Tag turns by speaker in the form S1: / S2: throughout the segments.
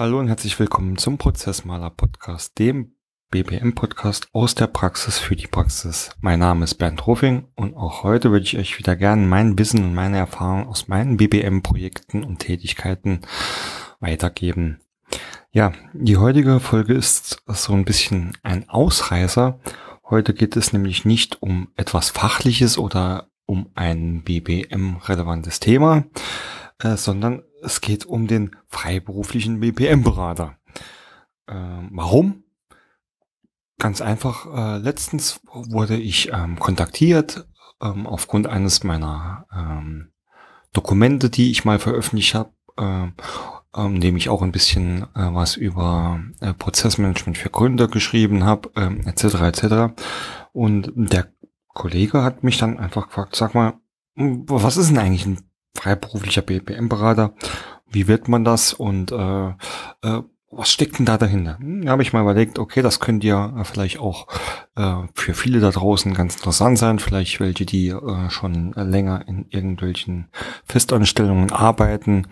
S1: Hallo und herzlich willkommen zum Prozessmaler Podcast, dem BPM Podcast aus der Praxis für die Praxis. Mein Name ist Bernd Rofing und auch heute würde ich euch wieder gerne mein Wissen und meine Erfahrungen aus meinen BPM Projekten und Tätigkeiten weitergeben. Ja, die heutige Folge ist so ein bisschen ein Ausreißer. Heute geht es nämlich nicht um etwas Fachliches oder um ein BPM-relevantes Thema, äh, sondern es geht um den freiberuflichen BPM-Berater. Äh, warum? Ganz einfach, äh, letztens wurde ich ähm, kontaktiert ähm, aufgrund eines meiner ähm, Dokumente, die ich mal veröffentlicht habe, äh, ähm, indem ich auch ein bisschen äh, was über äh, Prozessmanagement für Gründer geschrieben habe, äh, etc. etc. Und der Kollege hat mich dann einfach gefragt, sag mal, was ist denn eigentlich ein freiberuflicher BPM-Berater. Wie wird man das und äh, äh, was steckt denn da dahinter? Hm, da habe ich mal überlegt, okay, das könnte ja vielleicht auch äh, für viele da draußen ganz interessant sein, vielleicht welche, die äh, schon länger in irgendwelchen Festanstellungen arbeiten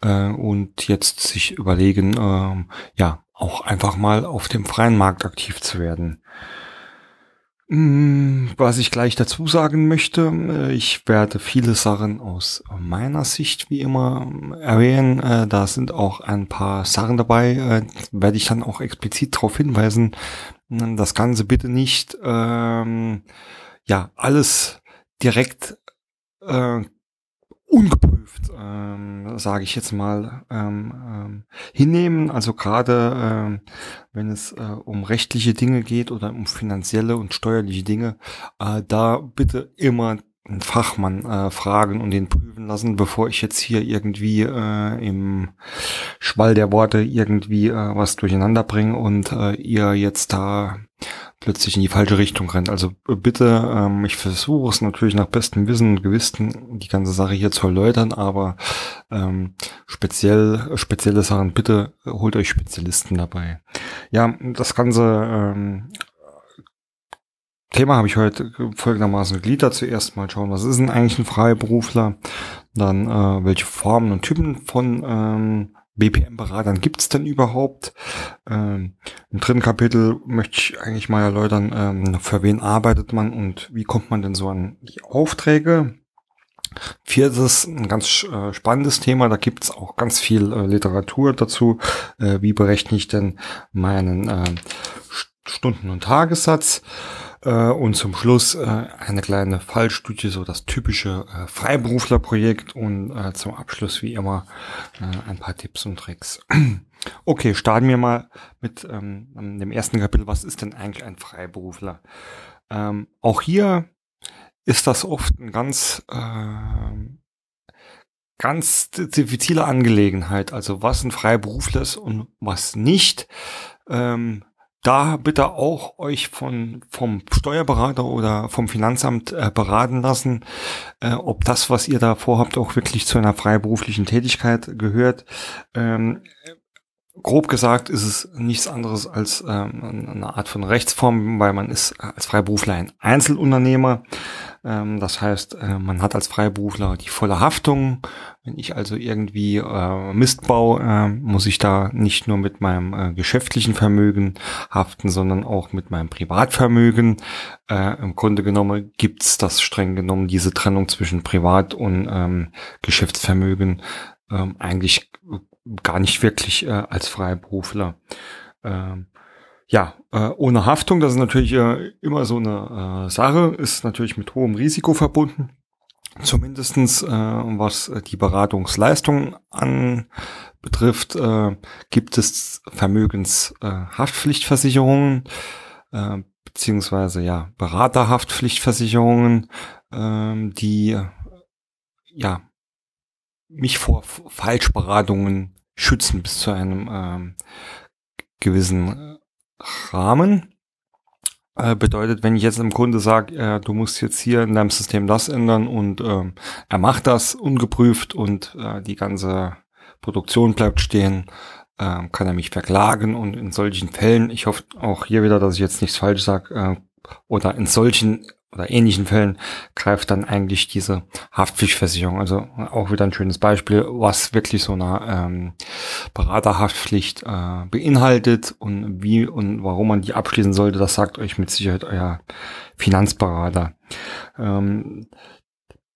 S1: äh, und jetzt sich überlegen, äh, ja, auch einfach mal auf dem freien Markt aktiv zu werden. Mm, was ich gleich dazu sagen möchte, äh, ich werde viele Sachen aus meiner Sicht wie immer erwähnen. Äh, da sind auch ein paar Sachen dabei, äh, werde ich dann auch explizit darauf hinweisen. Das Ganze bitte nicht, ähm, ja, alles direkt äh, ungeprüft, ähm, sage ich jetzt mal, ähm, ähm, hinnehmen. Also gerade ähm, wenn es äh, um rechtliche Dinge geht oder um finanzielle und steuerliche Dinge, äh, da bitte immer einen Fachmann äh, fragen und den prüfen lassen, bevor ich jetzt hier irgendwie äh, im Schwall der Worte irgendwie äh, was durcheinander bringe und äh, ihr jetzt da plötzlich in die falsche Richtung rennt. Also äh, bitte, ähm, ich versuche es natürlich nach bestem Wissen und Gewissen, die ganze Sache hier zu erläutern, aber ähm, speziell, spezielle Sachen, bitte holt euch Spezialisten dabei. Ja, das ganze ähm, Thema habe ich heute folgendermaßen gegliedert. Zuerst mal schauen, was ist denn eigentlich ein Freiberufler? Dann äh, welche Formen und Typen von ähm, BPM-Beratern gibt es denn überhaupt? Ähm, Im dritten Kapitel möchte ich eigentlich mal erläutern, ähm, für wen arbeitet man und wie kommt man denn so an die Aufträge? Viertes, ein ganz äh, spannendes Thema, da gibt es auch ganz viel äh, Literatur dazu. Äh, wie berechne ich denn meinen äh, Stunden- und Tagessatz? Äh, und zum Schluss äh, eine kleine Fallstudie, so das typische äh, Freiberuflerprojekt und zum Abschluss wie immer ein paar Tipps und Tricks. okay, starten wir mal mit ähm, dem ersten Kapitel. Was ist denn eigentlich ein Freiberufler? Ähm, auch hier ist das oft ein ganz äh, ganz diffizile Angelegenheit. Also was ein Freiberufler ist und was nicht. Ähm, da bitte auch euch von vom Steuerberater oder vom Finanzamt äh, beraten lassen, äh, ob das, was ihr da vorhabt, auch wirklich zu einer freiberuflichen Tätigkeit gehört. Ähm, grob gesagt ist es nichts anderes als ähm, eine Art von Rechtsform, weil man ist als Freiberufler ein Einzelunternehmer. Ähm, das heißt, äh, man hat als Freiberufler die volle Haftung. Wenn ich also irgendwie äh, Mist baue, äh, muss ich da nicht nur mit meinem äh, geschäftlichen Vermögen haften, sondern auch mit meinem Privatvermögen. Äh, Im Grunde genommen gibt's das streng genommen diese Trennung zwischen Privat- und ähm, Geschäftsvermögen ähm, eigentlich gar nicht wirklich äh, als Freiberufler. Ähm, ja, äh, ohne Haftung, das ist natürlich äh, immer so eine äh, Sache, ist natürlich mit hohem Risiko verbunden. Zumindestens äh, was die Beratungsleistung anbetrifft, äh, gibt es Vermögenshaftpflichtversicherungen äh, äh, beziehungsweise ja Beraterhaftpflichtversicherungen, äh, die ja mich vor Falschberatungen schützen bis zu einem ähm, gewissen Rahmen. Äh, bedeutet, wenn ich jetzt im Grunde sage, äh, du musst jetzt hier in deinem System das ändern und äh, er macht das ungeprüft und äh, die ganze Produktion bleibt stehen, äh, kann er mich verklagen und in solchen Fällen, ich hoffe auch hier wieder, dass ich jetzt nichts falsch sage, äh, oder in solchen oder ähnlichen Fällen greift dann eigentlich diese Haftpflichtversicherung. Also auch wieder ein schönes Beispiel, was wirklich so eine ähm, Beraterhaftpflicht äh, beinhaltet und wie und warum man die abschließen sollte, das sagt euch mit Sicherheit euer Finanzberater. Ähm,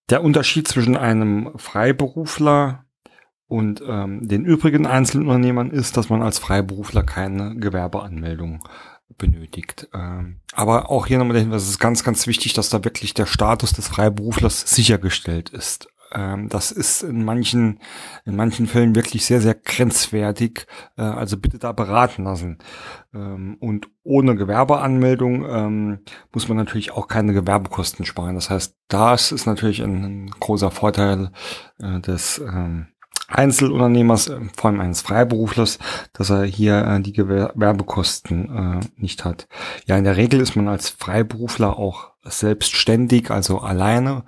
S1: der Unterschied zwischen einem Freiberufler und ähm, den übrigen Einzelunternehmern ist, dass man als Freiberufler keine Gewerbeanmeldung benötigt. Ähm, aber auch hier nochmal der Hinweis, es ist ganz, ganz wichtig, dass da wirklich der Status des Freiberuflers sichergestellt ist. Ähm, das ist in manchen, in manchen Fällen wirklich sehr, sehr grenzwertig. Äh, also bitte da beraten lassen. Ähm, und ohne Gewerbeanmeldung muss man natürlich auch keine Gewerbekosten sparen. Das heißt, das ist natürlich ein, großer Vorteil äh, des Einzelunternehmers, äh, vor allem eines Freiberuflers, dass er hier äh, die Gewerbekosten äh, nicht hat. Ja, in der Regel ist man als Freiberufler auch selbstständig, also alleine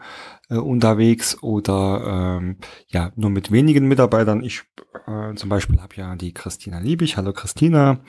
S1: äh, unterwegs oder ähm, ja nur mit wenigen Mitarbeitern. Ich äh, zum Beispiel habe ja die Christina Liebig. Hallo Christina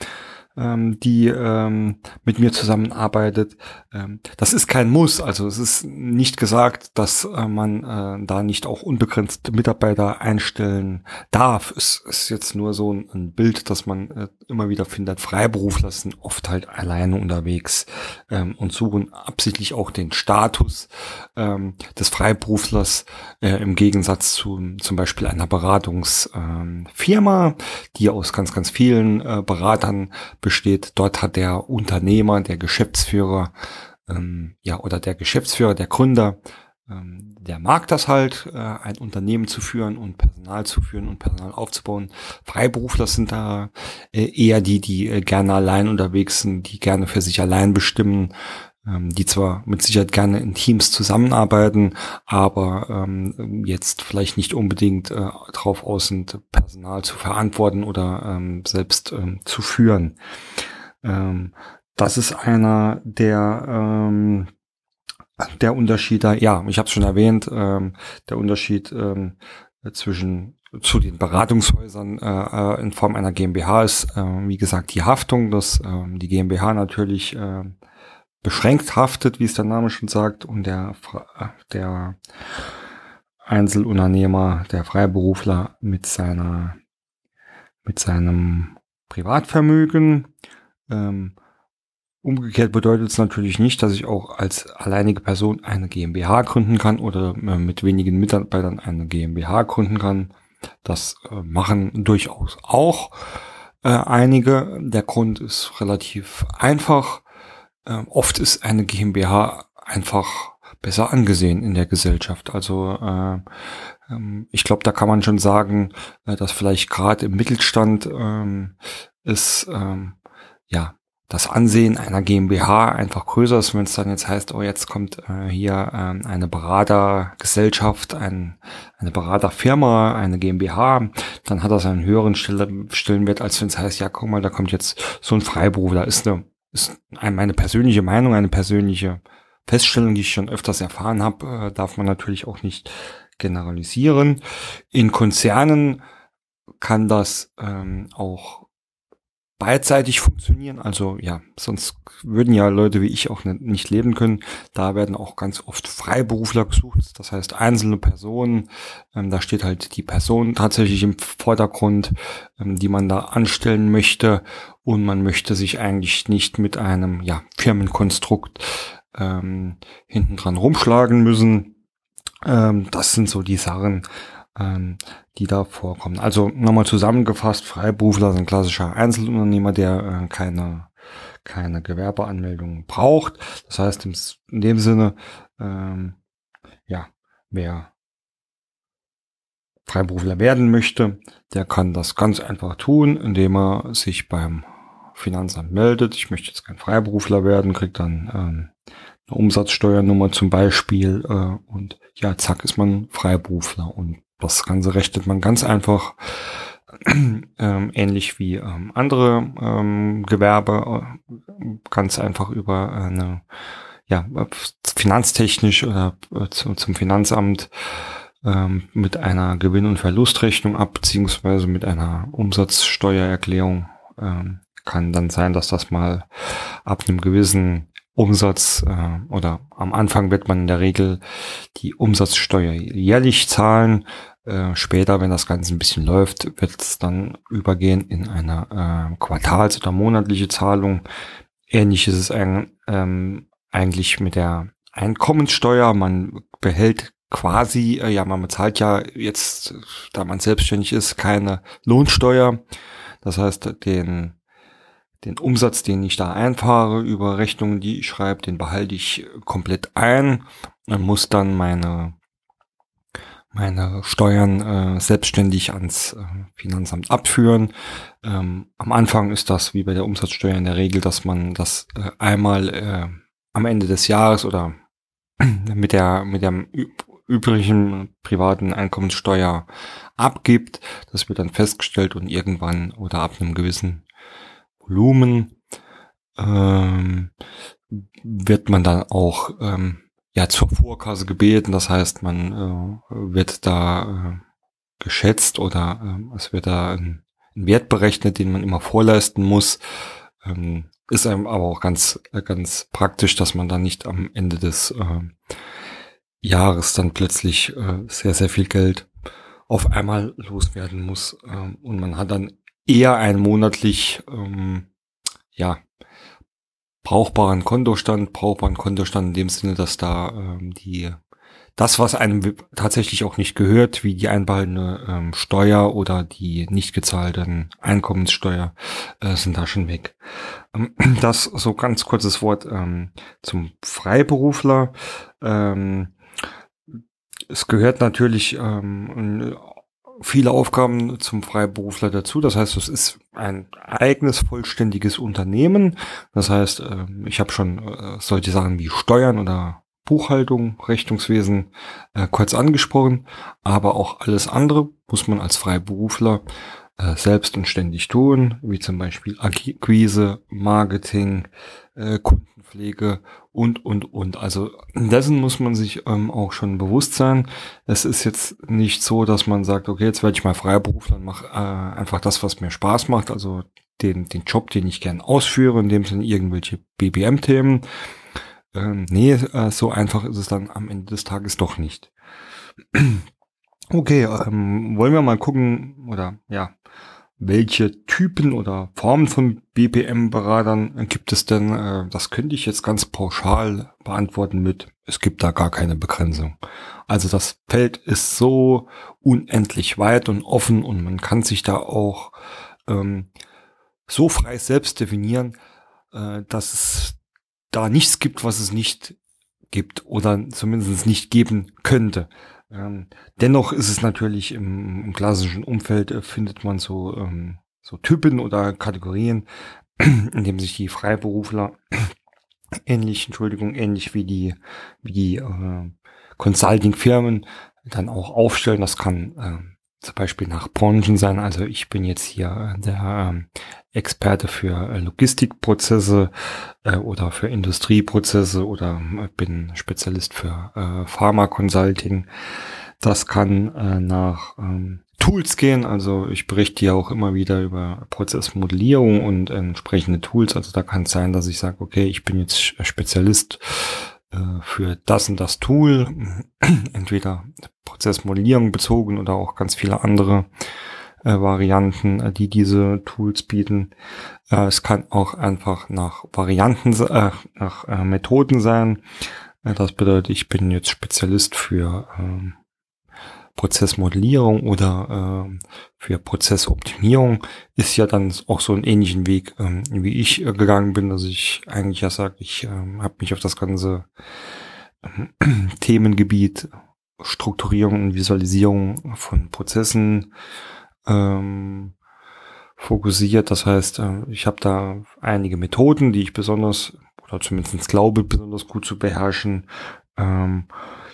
S1: ähm, die ähm, mit mir zusammenarbeitet. Ähm, das ist kein Muss, also es ist nicht gesagt, dass äh, man äh, da nicht auch unbegrenzt Mitarbeiter einstellen darf. Es ist jetzt nur so ein, ein Bild, dass man äh, immer wieder findet, Freiberufler sind oft halt alleine unterwegs ähm, und suchen absichtlich auch den Status ähm, des Freiberuflers äh, im Gegensatz zu zum Beispiel einer Beratungsfirma, ähm, die aus ganz, ganz vielen äh, Beratern besteht. Dort hat der Unternehmer, der Geschäftsführer, ähm, ja, oder der Geschäftsführer, der Gründer, ähm, der mag das halt, äh, ein Unternehmen zu führen und Personal zu führen und Personal aufzubauen. Freiberufler sind da äh, eher die, die äh, gerne allein unterwegs sind, die gerne für sich allein bestimmen, die zwar mit Sicherheit gerne in Teams zusammenarbeiten, aber ähm, jetzt vielleicht nicht unbedingt äh, darauf aus sind, Personal zu verantworten oder ähm, selbst ähm, zu führen. Ähm, das ist einer der ähm, der Unterschied da, ja, ich habe es schon erwähnt, ähm, der Unterschied ähm, zwischen zu den Beratungshäusern äh, äh in Form einer GmbH ist, äh, wie gesagt, die Haftung, dass äh, die GmbH natürlich äh, beschränkt haftet, wie es der Name schon sagt, und der, der Einzelunternehmer, der Freiberufler mit seiner, mit seinem Privatvermögen. Ähm, umgekehrt bedeutet es natürlich nicht, dass ich auch als alleinige Person eine GmbH gründen kann oder äh, mit wenigen Mitarbeitern eine GmbH gründen kann. Das äh, machen durchaus auch äh, einige. Der Grund ist relativ einfach. Ähm, oft ist eine GmbH einfach besser angesehen in der Gesellschaft. Also äh, ähm, ich glaube, da kann man schon sagen, äh, dass vielleicht gerade im Mittelstand ähm, ist ähm, ja das Ansehen einer GmbH einfach größer ist, wenn es dann jetzt heißt, oh, jetzt kommt äh, hier ähm, eine Beratergesellschaft, ein, eine Beraterfirma, eine GmbH, dann hat das einen höheren Stellenwert, als wenn es heißt, ja, guck mal, da kommt jetzt so ein Freiberufler, ist eine ist meine persönliche Meinung, eine persönliche Feststellung, die ich schon öfters erfahren habe, äh, darf man natürlich auch nicht generalisieren. In Konzernen kann das ähm, auch beidseitig funktionieren. Also ja, sonst würden ja Leute wie ich auch nicht leben können. Da werden auch ganz oft Freiberufler gesucht, das heißt einzelne Personen. Ähm, da steht halt die Person tatsächlich im Vordergrund, ähm, die man da anstellen möchte. Und man möchte sich eigentlich nicht mit einem ja, Firmenkonstrukt ähm, hinten dran rumschlagen müssen. Ähm, das sind so die Sachen, ähm, die da vorkommen. Also nochmal zusammengefasst, Freiberufler sind klassischer Einzelunternehmer, der äh, keine, keine Gewerbeanmeldung braucht. Das heißt, im, in dem Sinne, ähm, ja, wer Freiberufler werden möchte, der kann das ganz einfach tun, indem er sich beim Finanzamt meldet. Ich möchte jetzt kein Freiberufler werden, kriegt dann ähm, eine Umsatzsteuernummer zum Beispiel äh, und ja, zack, ist man Freiberufler und das Ganze rechnet man ganz einfach ähm, ähnlich wie ähm, andere ähm, Gewerbe äh, ganz einfach über eine ja finanztechnisch oder äh, zu, zum Finanzamt ähm, mit einer Gewinn- und Verlustrechnung ab beziehungsweise mit einer Umsatzsteuererklärung ähm, kann dann sein, dass das mal ab einem gewissen Umsatz äh, oder am Anfang wird man in der Regel die Umsatzsteuer jährlich zahlen. Äh, später, wenn das Ganze ein bisschen läuft, wird es dann übergehen in eine äh, Quartals- oder monatliche Zahlung. Ähnlich ist es ein, ähm, eigentlich mit der Einkommenssteuer. Man behält quasi, äh, ja, man bezahlt ja jetzt, da man selbstständig ist, keine Lohnsteuer. Das heißt, den den Umsatz, den ich da einfahre über Rechnungen, die ich schreibe, den behalte ich komplett ein und muss dann meine meine Steuern äh, selbstständig ans äh, Finanzamt abführen. Ähm, am Anfang ist das wie bei der Umsatzsteuer in der Regel, dass man das äh, einmal äh, am Ende des Jahres oder mit der mit der übrigen privaten Einkommenssteuer abgibt. Das wird dann festgestellt und irgendwann oder ab einem gewissen Volumen ähm, wird man dann auch ähm, ja zur Vorkasse gebeten. Das heißt, man äh, wird da äh, geschätzt oder äh, es wird da ein, ein, Wert berechnet, den man immer vorleisten muss. Ähm, ist einem aber auch ganz ganz praktisch, dass man dann nicht am Ende des äh, Jahres dann plötzlich äh, sehr sehr viel Geld auf einmal loswerden muss äh, und man hat dann eher ein monatlich, ähm, ja, brauchbaren Kontostand, brauchbaren Kontostand in dem Sinne, dass da ähm, die das, was einem tatsächlich auch nicht gehört, wie die einbehaltene ähm, Steuer oder die nicht gezahlten Einkommenssteuer, äh, sind da schon weg. Ähm, das so ganz kurzes Wort ähm, zum Freiberufler. Ähm, es gehört natürlich ähm, viele Aufgaben zum Freiberufler dazu. Das heißt, es ist ein eigenes, vollständiges Unternehmen. Das heißt, ähm, ich habe schon äh, solche Sachen wie Steuern oder Buchhaltung, Rechnungswesen äh, kurz angesprochen, aber auch alles andere muss man als Freiberufler äh, selbst und ständig tun, wie zum Beispiel Akquise, Marketing, Kunden Pflege und, und, und. Also dessen muss man sich ähm, auch schon bewusst sein. Es ist jetzt nicht so, dass man sagt, okay, jetzt werde ich mal Freiberufler und mache äh, einfach das, was mir Spaß macht, also den, den Job, den ich gern ausführe, in dem Sinne irgendwelche BBM-Themen. Ähm, nee, äh, so einfach ist es dann am Ende des Tages doch nicht. Okay, ähm, wollen wir mal gucken, oder ja, welche Typen oder Formen von BPM-Beratern gibt es denn? Äh, das könnte ich jetzt ganz pauschal beantworten mit, es gibt da gar keine Begrenzung. Also das Feld ist so unendlich weit und offen und man kann sich da auch ähm, so frei selbst definieren, äh, dass es da nichts gibt, was es nicht gibt oder zumindest nicht geben könnte. Ähm, dennoch ist es natürlich im, im klassischen Umfeld äh, findet man so, ähm, so Typen oder Kategorien, in dem sich die Freiberufler ähnlich, Entschuldigung, ähnlich wie die, wie die äh, Consulting-Firmen dann auch aufstellen. Das kann äh, zum Beispiel nach Branchen sein. Also ich bin jetzt hier der ähm, Experte für äh, Logistikprozesse äh, oder für Industrieprozesse oder äh, bin Spezialist für äh, Pharma Consulting. Das kann äh, nach ähm, Tools gehen. Also ich berichte ja auch immer wieder über Prozessmodellierung und entsprechende Tools. Also da kann es sein, dass ich sage, okay, ich bin jetzt Spezialist äh, für das und das Tool, entweder Prozessmodellierung bezogen oder auch ganz viele andere äh, Varianten, äh, die diese Tools bieten. Äh, es kann auch einfach nach Varianten, äh, nach äh, Methoden sein. Äh, das bedeutet, ich bin jetzt Spezialist für ähm, Prozessmodellierung oder äh, für Prozessoptimierung ist ja dann auch so einen ähnlichen Weg, ähm, wie ich äh, gegangen bin, dass ich eigentlich ja sage, ich äh, habe mich auf das ganze äh, Themengebiet Strukturierung und Visualisierung von Prozessen ähm, fokussiert. Das heißt, äh, ich habe da einige Methoden, die ich besonders oder zumindest glaube, besonders gut zu beherrschen. Ähm,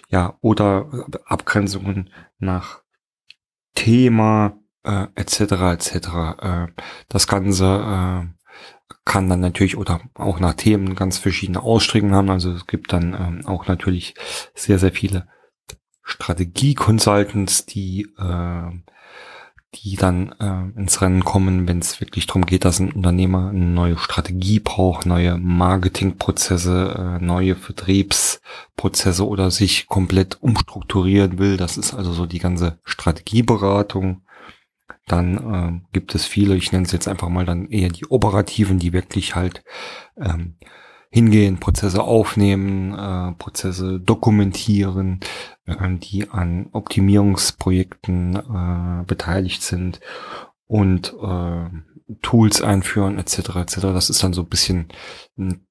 S1: ja, oder Abgrenzungen nach Thema äh, etc. etc. Äh, das Ganze äh, kann dann natürlich oder auch nach Themen ganz verschiedene Aussträgungen haben. Also es gibt dann ähm, auch natürlich sehr, sehr viele Strategie-Consultants, die äh, die dann äh, ins Rennen kommen, wenn es wirklich darum geht, dass ein Unternehmer eine neue Strategie braucht, neue Marketingprozesse, äh, neue Vertriebsprozesse oder sich komplett umstrukturieren will. Das ist also so die ganze Strategieberatung. Dann äh, gibt es viele, ich nenne es jetzt einfach mal dann eher die operativen, die wirklich halt ähm, hingehen, Prozesse aufnehmen, äh, Prozesse dokumentieren, äh, die an Optimierungsprojekten äh, beteiligt sind und äh, Tools einführen etc. etc. Das ist dann so ein bisschen,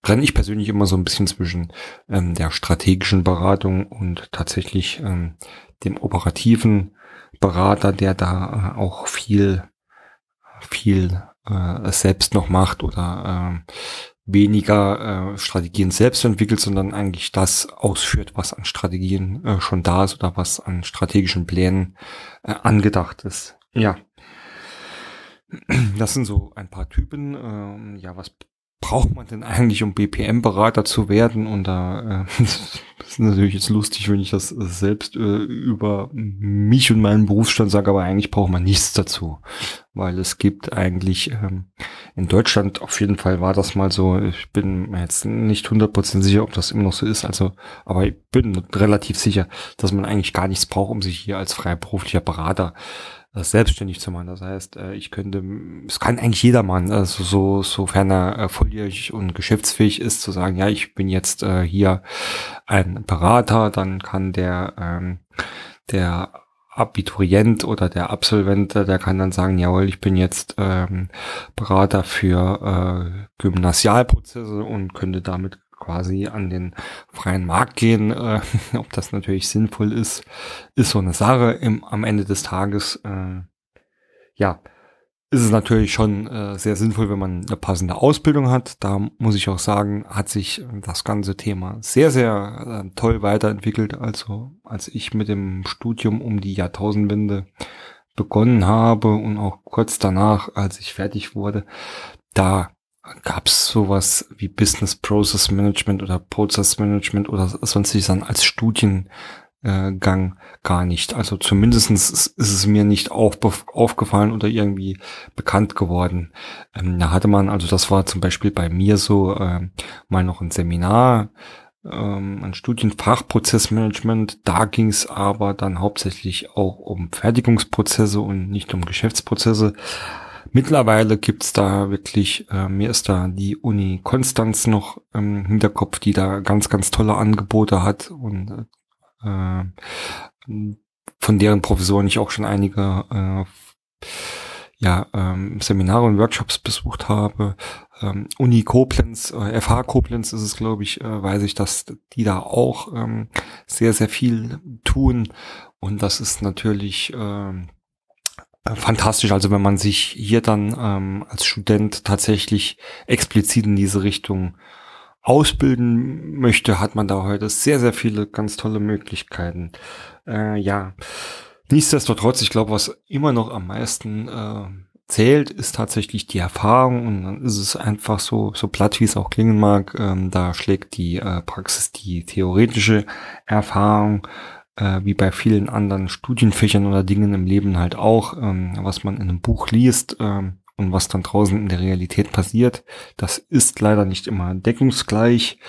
S1: trenne ich persönlich immer so ein bisschen zwischen ähm, der strategischen Beratung und tatsächlich ähm, dem operativen Berater, der da äh, auch viel viel äh, selbst noch macht oder äh, weniger äh, Strategien selbst entwickelt, sondern eigentlich das ausführt, was an Strategien äh, schon da ist oder was an strategischen Plänen äh, angedacht ist. Ja. Das sind so ein paar Typen. Ähm, ja, was braucht man denn eigentlich, um BPM-Berater zu werden? Und da äh, ist natürlich jetzt lustig, wenn ich das selbst äh, über mich und meinen Berufsstand sage, aber eigentlich braucht man nichts dazu. Weil es gibt eigentlich ähm, in Deutschland, auf jeden Fall war das mal so, ich bin jetzt nicht 100% sicher, ob das immer noch so ist, also, aber ich bin relativ sicher, dass man eigentlich gar nichts braucht, um sich hier als freiberuflicher Berater das selbstständig zu machen. Das heißt, äh, ich könnte, es kann eigentlich jeder machen, also so, sofern er äh, volljährig und geschäftsfähig ist, zu sagen, ja, ich bin jetzt äh, hier ein Berater, dann kann der, ähm, der Abiturient oder der Absolvent, der kann dann sagen, jawohl, ich bin jetzt ähm, Berater für äh, Gymnasialprozesse und könnte damit quasi an den freien Markt gehen. Äh, ob das natürlich sinnvoll ist, ist so eine Sache. Im, am Ende des Tages, äh, ja, ist es natürlich schon äh, sehr sinnvoll, wenn man eine passende Ausbildung hat. Da muss ich auch sagen, hat sich das ganze Thema sehr, sehr äh, toll weiterentwickelt. Also als ich mit dem Studium um die Jahrtausendwende begonnen habe und auch kurz danach, als ich fertig wurde, da gab es sowas wie Business Process Management oder Process Management oder sonstiges dann als Studiengang gar nicht. Also zumindestens ist es mir nicht auf, aufgefallen oder irgendwie bekannt geworden. Ähm, da hatte man, also das war zum Beispiel bei mir so äh, mal noch ein Seminar, ähm, ein Studienfachprozessmanagement. Da ging es aber dann hauptsächlich auch um Fertigungsprozesse und nicht um Geschäftsprozesse. Mittlerweile gibt's da wirklich, äh, mir ist da die Uni Konstanz noch im Hinterkopf, die da ganz, ganz tolle Angebote hat und äh, von deren Professoren ich auch schon einige äh, ja, ähm, Seminare und Workshops besucht habe. Ähm, Uni Koblenz, äh, FH Koblenz ist es, glaube ich, äh, weiß ich, dass die da auch ähm, sehr, sehr viel tun. Und das ist natürlich ähm, fantastisch. Also wenn man sich hier dann ähm, als Student tatsächlich explizit in diese Richtung ausbilden möchte, hat man da heute sehr, sehr viele ganz tolle Möglichkeiten. Äh, ja, nichtsdestotrotz, ich glaube, was immer noch am meisten äh, zählt, ist tatsächlich die Erfahrung und dann ist es einfach so, so platt wie es auch klingen mag, ähm, da schlägt die äh, Praxis die theoretische Erfahrung äh, wie bei vielen anderen Studienfächern oder Dingen im Leben halt auch, ähm, was man in einem Buch liest ähm, und was dann draußen in der Realität passiert, das ist leider nicht immer deckungsgleich.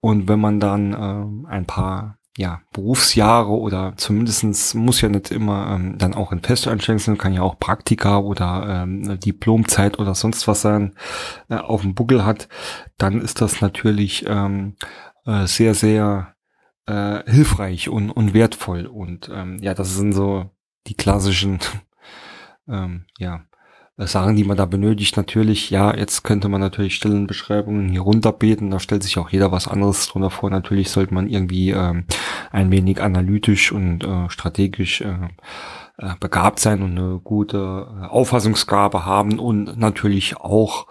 S1: Und wenn man dann ähm, ein paar ja, Berufsjahre oder zumindestens muss ja nicht immer ähm, dann auch in Festeinstellungen sind, kann ja auch Praktika oder ähm, Diplomzeit oder sonst was sein, äh, auf dem Buckel hat, dann ist das natürlich ähm, äh, sehr, sehr äh, hilfreich und, und wertvoll. Und ähm, ja, das sind so die klassischen ähm, ja, Sachen, die man da benötigt. Natürlich, ja, jetzt könnte man natürlich Stellenbeschreibungen hier runterbeten. Da stellt sich auch jeder was anderes drunter vor. Natürlich sollte man irgendwie ähm, ein wenig analytisch und äh, strategisch äh, äh, begabt sein und eine gute äh, Auffassungsgabe haben und natürlich auch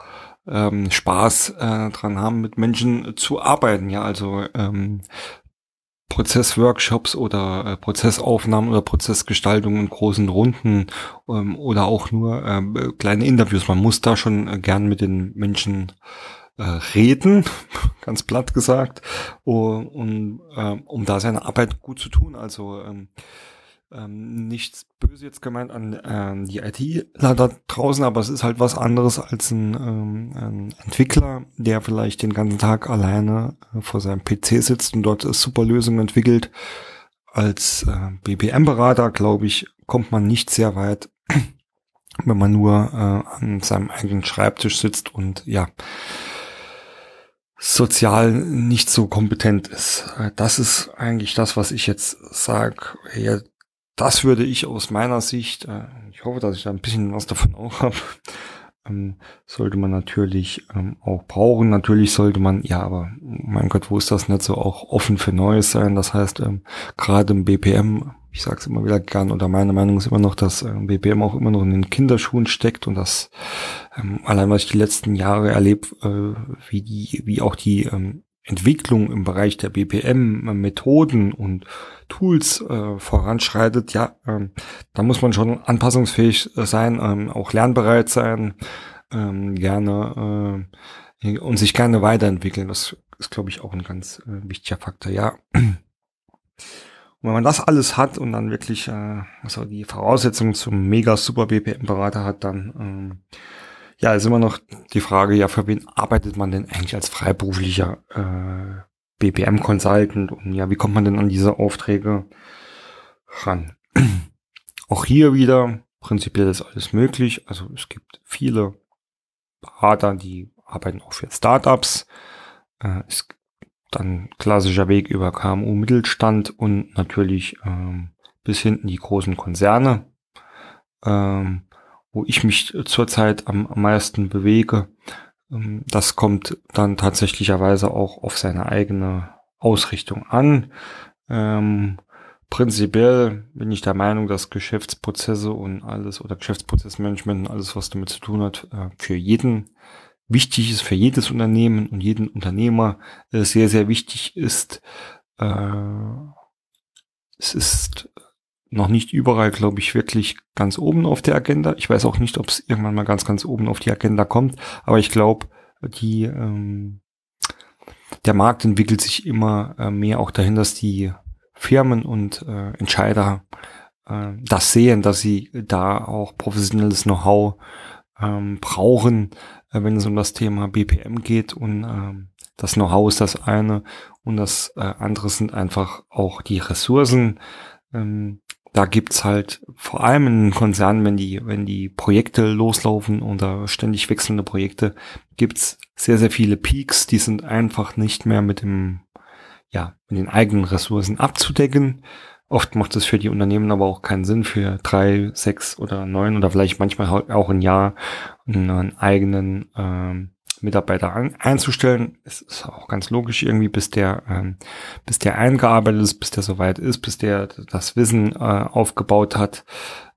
S1: ähm, Spaß äh, dran haben, mit Menschen zu arbeiten. Ja, also ähm, Prozessworkshops oder äh, Prozessaufnahmen oder Prozessgestaltungen in großen Runden ähm, oder auch nur äh, kleine Interviews. Man muss da schon äh, gern mit den Menschen äh, reden, ganz platt gesagt, um, um, äh, um da seine Arbeit gut zu tun. Also ähm, ähm, nichts böse jetzt gemeint an ähm, die IT-Ler da draußen, aber es ist halt was anderes als ein, ähm, ein Entwickler, der vielleicht den ganzen Tag alleine äh, vor seinem PC sitzt und dort super Lösungen entwickelt. Als äh, BPM-Berater, glaube ich, kommt man nicht sehr weit, wenn man nur äh, an seinem eigenen Schreibtisch sitzt und ja, sozial nicht so kompetent ist. Äh, das ist eigentlich das, was ich jetzt sage. Das würde ich aus meiner Sicht, äh, ich hoffe, dass ich da ein bisschen was davon auch habe, ähm, sollte man natürlich ähm, auch brauchen. Natürlich sollte man, ja, aber mein Gott, wo ist das nicht so auch offen für Neues sein? Das heißt, ähm, gerade im BPM, ich sage es immer wieder gern, oder meine Meinung ist immer noch, dass BPM auch immer noch in den Kinderschuhen steckt und das allein, was ich die letzten Jahre erlebe, äh, wie die, wie auch die Entwicklung im Bereich der BPM-Methoden und Tools äh, voranschreitet, ja, ähm, da muss man schon anpassungsfähig sein, ähm, auch lernbereit sein, ähm, gerne äh, und sich gerne weiterentwickeln. Das ist, glaube ich, auch ein ganz äh, wichtiger Faktor, ja. Und wenn man das alles hat und dann wirklich äh, also die Voraussetzungen zum mega super BPM-Berater hat, dann ähm, ja, ist immer noch die Frage, ja, für wen arbeitet man denn eigentlich als freiberuflicher äh, BPM-Consultant und ja, wie kommt man denn an diese Aufträge ran? Auch hier wieder, prinzipiell ist alles möglich. Also es gibt viele Berater, die arbeiten auch für Startups. Äh, ist dann klassischer Weg über KMU Mittelstand und natürlich ähm, bis hinten die großen Konzerne. Ähm, wo ich mich zurzeit am meisten bewege. Ähm, das kommt dann tatsächlicherweise auch auf seine eigene Ausrichtung an. Ähm, prinzipiell bin ich der Meinung, dass Geschäftsprozesse und alles oder Geschäftsprozessmanagement und alles, was damit zu tun hat, äh, für jeden wichtig ist, für jedes Unternehmen und jeden Unternehmer äh, sehr, sehr wichtig ist. Äh, es ist noch nicht überall, glaube ich, wirklich ganz oben auf der Agenda. Ich weiß auch nicht, ob es irgendwann mal ganz, ganz oben auf die Agenda kommt, aber ich glaube, die ähm, der Markt entwickelt sich immer äh, mehr auch dahin, dass die Firmen und äh, Entscheider äh, das sehen, dass sie da auch professionelles Know-how ähm, brauchen, äh, wenn es um das Thema BPM geht und ähm, das Know-how ist das eine und das äh, andere sind einfach auch die Ressourcen. Ähm, da gibt's halt vor allem in Konzernen, wenn die, wenn die Projekte loslaufen oder ständig wechselnde Projekte, gibt's sehr, sehr viele Peaks, die sind einfach nicht mehr mit dem, ja, mit den eigenen Ressourcen abzudecken. Oft macht es für die Unternehmen aber auch keinen Sinn, für drei, sechs oder neun oder vielleicht manchmal auch ein Jahr einen eigenen ähm, Mitarbeiter an, einzustellen. Es ist auch ganz logisch irgendwie, bis der, ähm, bis der eingearbeitet ist, bis der soweit ist, bis der das Wissen äh, aufgebaut hat.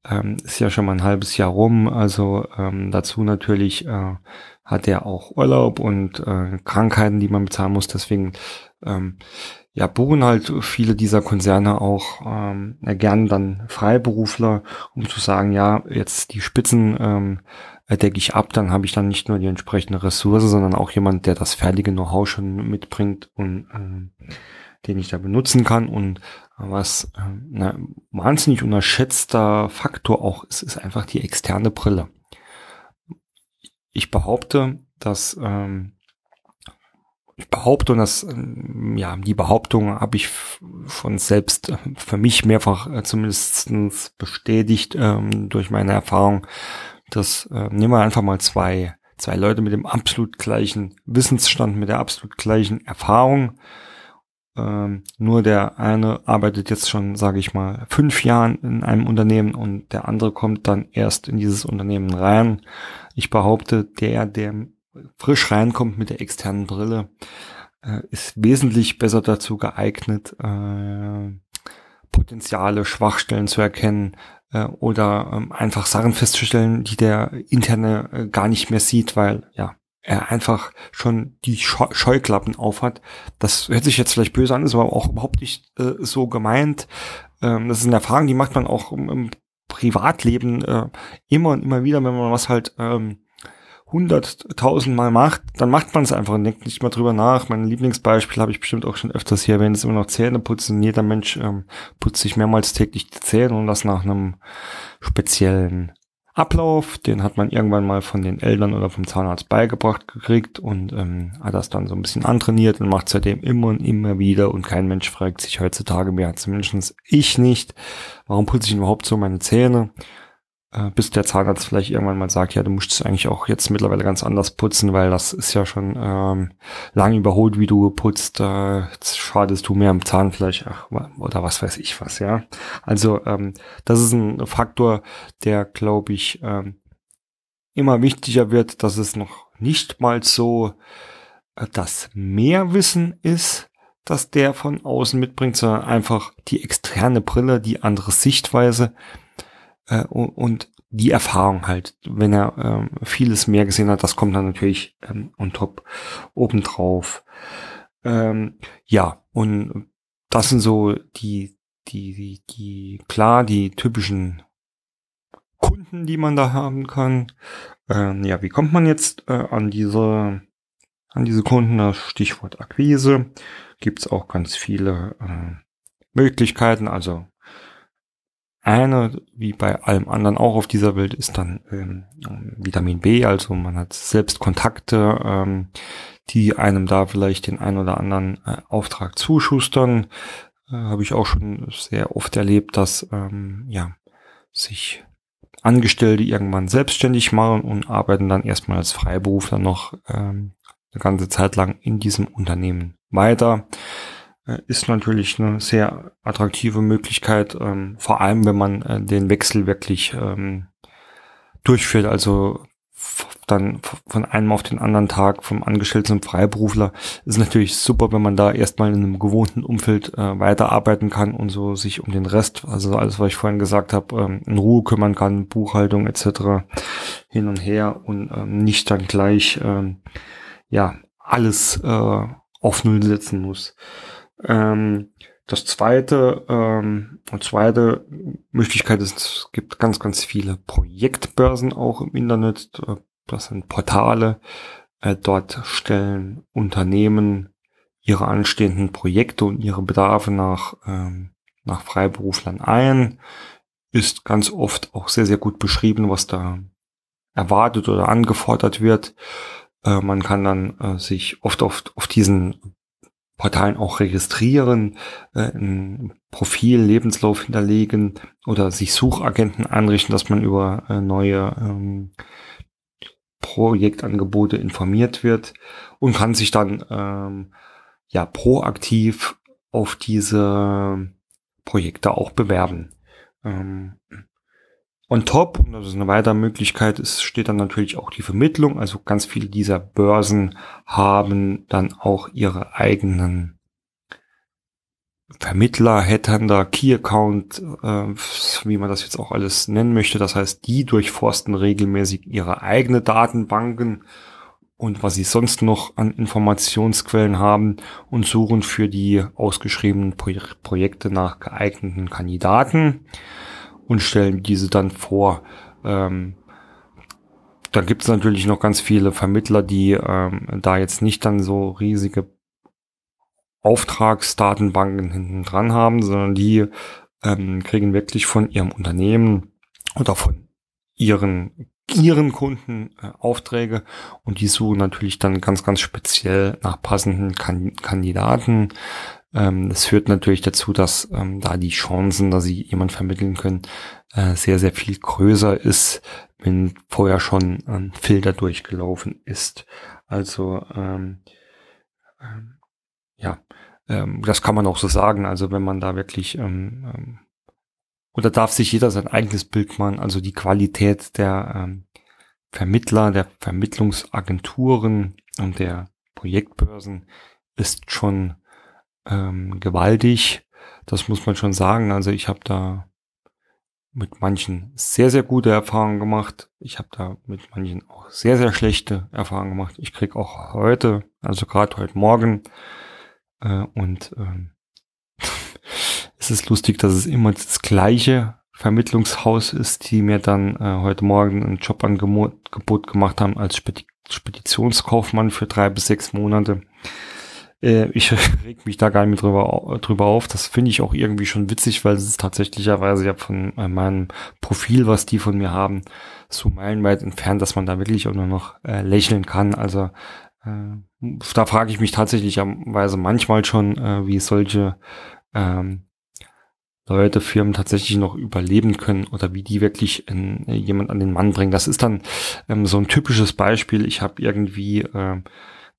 S1: Ähm, ist ja schon mal ein halbes Jahr rum. Also ähm, dazu natürlich äh, hat er auch Urlaub und äh, Krankheiten, die man bezahlen muss. Deswegen ähm, ja, buchen halt viele dieser Konzerne auch ähm, gern dann Freiberufler, um zu sagen, ja, jetzt die Spitzen ähm, decke ich ab, dann habe ich dann nicht nur die entsprechende Ressource, sondern auch jemand, der das fertige Know-how schon mitbringt und äh, den ich da benutzen kann. Und was äh, ein wahnsinnig unterschätzter Faktor auch ist, ist einfach die externe Brille. Ich behaupte, dass ähm, ich behaupte, und das, ähm, ja, die Behauptung habe ich von selbst äh, für mich mehrfach äh, zumindest bestätigt ähm, durch meine Erfahrung, das äh, nehmen wir einfach mal zwei, zwei Leute mit dem absolut gleichen Wissensstand, mit der absolut gleichen Erfahrung. Ähm, nur der eine arbeitet jetzt schon, sage ich mal, fünf Jahren in einem Unternehmen und der andere kommt dann erst in dieses Unternehmen rein. Ich behaupte, der, der frisch reinkommt mit der externen Brille, äh, ist wesentlich besser dazu geeignet, äh, Potenziale, Schwachstellen zu erkennen, äh, oder ähm, einfach Sachen festzustellen, die der interne äh, gar nicht mehr sieht, weil ja er einfach schon die Scheuklappen aufhat. Das hört sich jetzt vielleicht böse an, ist aber auch überhaupt nicht äh, so gemeint. Ähm, das ist eine Erfahrung, die macht man auch im, im Privatleben äh, immer und immer wieder, wenn man was halt ähm, hunderttausendmal macht, dann macht man es einfach und denkt nicht mehr drüber nach. Mein Lieblingsbeispiel habe ich bestimmt auch schon öfters hier erwähnt, ist immer noch Zähne putzen. Jeder Mensch ähm, putzt sich mehrmals täglich die Zähne und das nach einem speziellen Ablauf. Den hat man irgendwann mal von den Eltern oder vom Zahnarzt beigebracht gekriegt und ähm, hat das dann so ein bisschen antrainiert und macht seitdem immer und immer wieder und kein Mensch fragt sich heutzutage mehr, zumindest ich nicht, warum putze ich überhaupt so meine Zähne? Äh, bis der Zahnarzt vielleicht irgendwann mal sagt, ja, du musst es eigentlich auch jetzt mittlerweile ganz anders putzen, weil das ist ja schon ähm, lang überholt, wie du putzt. Äh, jetzt schadest du mehr am Zahnfleisch ach, oder was weiß ich was, ja. Also ähm, das ist ein Faktor, der, glaube ich, ähm, immer wichtiger wird, dass es noch nicht mal so äh, das Mehrwissen ist, dass der von außen mitbringt, sondern einfach die externe Brille, die andere Sichtweise, äh, und die Erfahrung halt, wenn er ähm, vieles mehr gesehen hat, das kommt dann natürlich ähm, on top obendrauf. Ähm, ja, und das sind so die, die, die, die, klar, die typischen Kunden, die man da haben kann. Ähm, ja, wie kommt man jetzt äh, an diese, an diese Kunden? Das Stichwort Akquise. Gibt's auch ganz viele äh, Möglichkeiten, also eine, wie bei allem anderen auch auf dieser Welt, ist dann ähm, Vitamin B, also man hat selbst Kontakte, ähm, die einem da vielleicht den einen oder anderen äh, Auftrag zuschustern. Äh, Habe ich auch schon sehr oft erlebt, dass ähm, ja sich Angestellte irgendwann selbstständig machen und arbeiten dann erstmal als Freiberufler noch ähm, eine ganze Zeit lang in diesem Unternehmen weiter. Äh, ist natürlich eine sehr attraktive Möglichkeit, ähm, vor allem wenn man äh, den Wechsel wirklich ähm, durchführt, also dann von einem auf den anderen Tag vom Angestellten zum Freiberufler ist natürlich super, wenn man da erstmal in einem gewohnten Umfeld äh, weiterarbeiten kann und so sich um den Rest, also alles, was ich vorhin gesagt habe, ähm, in Ruhe kümmern kann, Buchhaltung etc. hin und her und ähm, nicht dann gleich ähm, ja alles äh, auf Null setzen muss. Ähm, das zweite, ähm, und zweite Möglichkeit ist, es gibt ganz, ganz viele Projektbörsen auch im Internet. Das sind Portale. Äh, dort stellen Unternehmen ihre anstehenden Projekte und ihre Bedarfe nach, ähm, nach Freiberuflern ein. Ist ganz oft auch sehr, sehr gut beschrieben, was da erwartet oder angefordert wird. Äh, man kann dann äh, sich oft auf, auf diesen Portalen auch registrieren, äh, ein Profil, Lebenslauf hinterlegen oder sich Suchagenten einrichten, dass man über äh, neue ähm, Projektangebote informiert wird und kann sich dann ähm, ja proaktiv auf diese Projekte auch bewerben. Ähm, On top, und das ist eine weitere Möglichkeit, es steht dann natürlich auch die Vermittlung. Also ganz viele dieser Börsen haben dann auch ihre eigenen Vermittler, Headhunter, Key Account, äh, wie man das jetzt auch alles nennen möchte. Das heißt, die durchforsten regelmäßig ihre eigene Datenbanken und was sie sonst noch an Informationsquellen haben und suchen für die ausgeschriebenen Pro Projekte nach geeigneten Kandidaten und stellen diese dann vor. Ähm, dann gibt es natürlich noch ganz viele Vermittler, die ähm, da jetzt nicht dann so riesige Auftragsdatenbanken hinten dran haben, sondern die ähm, kriegen wirklich von ihrem Unternehmen oder von ihren ihren Kunden äh, Aufträge und die suchen natürlich dann ganz, ganz speziell nach passenden kan Kandidaten. Ähm, das führt natürlich dazu, dass ähm, da die Chancen, dass sie jemand vermitteln können, äh, sehr, sehr viel größer ist, wenn vorher schon ein Filter durchgelaufen ist. Also ähm, ähm, ja, ähm, das kann man auch so sagen. Also wenn man da wirklich ähm, ähm, oder darf sich jeder sein eigenes Bild machen, also die Qualität der ähm, Vermittler, der Vermittlungsagenturen und der Projektbörsen ist schon ähm, gewaltig. Das muss man schon sagen. Also ich habe da mit manchen sehr, sehr gute Erfahrungen gemacht. Ich habe da mit manchen auch sehr, sehr schlechte Erfahrungen gemacht. Ich krieg auch heute, also gerade heute Morgen, äh, und ähm, es ist lustig, dass es immer das gleiche Vermittlungshaus ist, die mir dann äh, heute Morgen ein Jobangebot gemacht haben als Speditionskaufmann für drei bis sechs Monate. Äh, ich reg mich da gar nicht mehr drüber, drüber auf. Das finde ich auch irgendwie schon witzig, weil es ist tatsächlicherweise ja von äh, meinem Profil, was die von mir haben, so meilenweit entfernt, dass man da wirklich auch nur noch äh, lächeln kann. Also äh, da frage ich mich tatsächlicherweise manchmal schon, äh, wie solche ähm, Leute, Firmen tatsächlich noch überleben können oder wie die wirklich in, äh, jemand an den Mann bringen. Das ist dann ähm, so ein typisches Beispiel. Ich habe irgendwie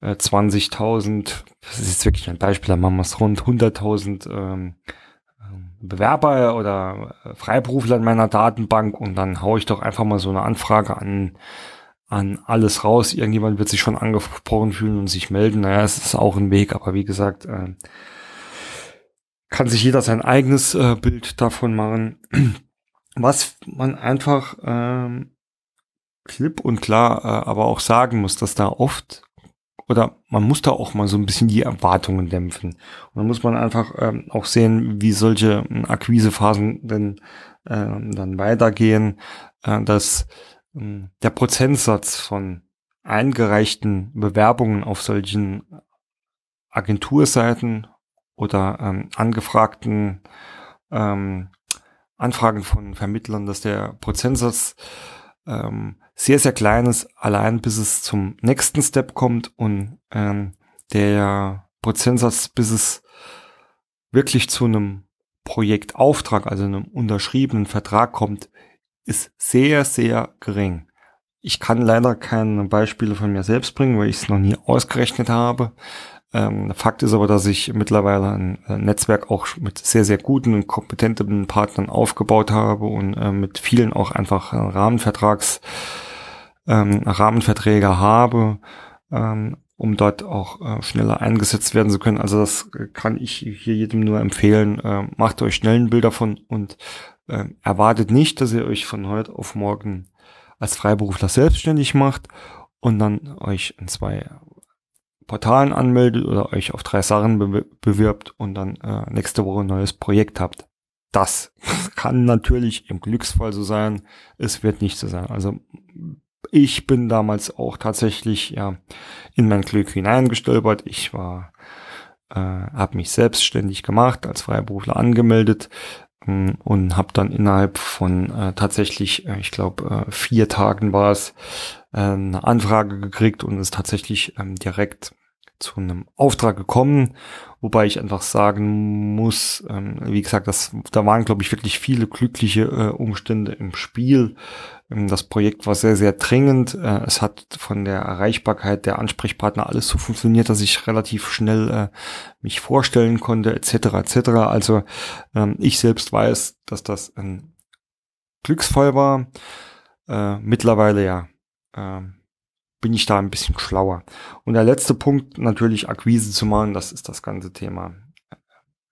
S1: äh, 20.000, äh, das ist jetzt wirklich ein Beispiel, da machen wir es rund 100.000 ähm, ähm, Bewerber oder äh, Freiberufler in meiner Datenbank und dann haue ich doch einfach mal so eine Anfrage an an alles raus. Irgendjemand wird sich schon angesprochen fühlen und sich melden. Naja, es ist auch ein Weg, aber wie gesagt, äh, kann sich jeder sein eigenes äh, Bild davon machen. Was man einfach ähm, klipp und klar äh, aber auch sagen muss, dass da oft oder man muss da auch mal so ein bisschen die Erwartungen dämpfen. Und dann muss man einfach ähm, auch sehen, wie solche äh, Akquisephasen denn äh, dann weitergehen, äh, dass äh, der Prozentsatz von eingereichten Bewerbungen auf solchen Agenturseiten oder ähm, angefragten ähm, Anfragen von Vermittlern, dass der Prozentsatz ähm, sehr, sehr klein ist, allein bis es zum nächsten Step kommt und ähm, der Prozentsatz, bis es wirklich zu einem Projektauftrag, also einem unterschriebenen Vertrag kommt, ist sehr, sehr gering. Ich kann leider keine Beispiele von mir selbst bringen, weil ich es noch nie ausgerechnet habe. Ähm, Fakt ist aber, dass ich mittlerweile ein, ein Netzwerk auch mit sehr, sehr guten und kompetenten Partnern aufgebaut habe und äh, mit vielen auch einfach äh, Rahmenvertrags, ähm, Rahmenverträge habe, ähm, um dort auch äh, schneller eingesetzt werden zu können. Also das kann ich hier jedem nur empfehlen. Äh, macht euch schnell ein Bild davon und äh, erwartet nicht, dass ihr euch von heute auf morgen als Freiberufler selbstständig macht und dann euch in zwei Portalen anmeldet oder euch auf drei Sachen be bewirbt und dann äh, nächste Woche ein neues Projekt habt. Das kann natürlich im Glücksfall so sein. Es wird nicht so sein. Also ich bin damals auch tatsächlich ja in mein Glück hineingestolpert. Ich war, äh, habe mich selbstständig gemacht, als Freiberufler angemeldet äh, und habe dann innerhalb von äh, tatsächlich, äh, ich glaube, äh, vier Tagen war es, äh, eine Anfrage gekriegt und es tatsächlich ähm, direkt zu einem Auftrag gekommen, wobei ich einfach sagen muss, ähm, wie gesagt, das, da waren, glaube ich, wirklich viele glückliche äh, Umstände im Spiel. Ähm, das Projekt war sehr, sehr dringend. Äh, es hat von der Erreichbarkeit der Ansprechpartner alles so funktioniert, dass ich relativ schnell äh, mich vorstellen konnte, etc. etc. Also ähm, ich selbst weiß, dass das ein Glücksfall war. Äh, mittlerweile ja. Äh, bin ich da ein bisschen schlauer. Und der letzte Punkt, natürlich Akquise zu machen, das ist das ganze Thema.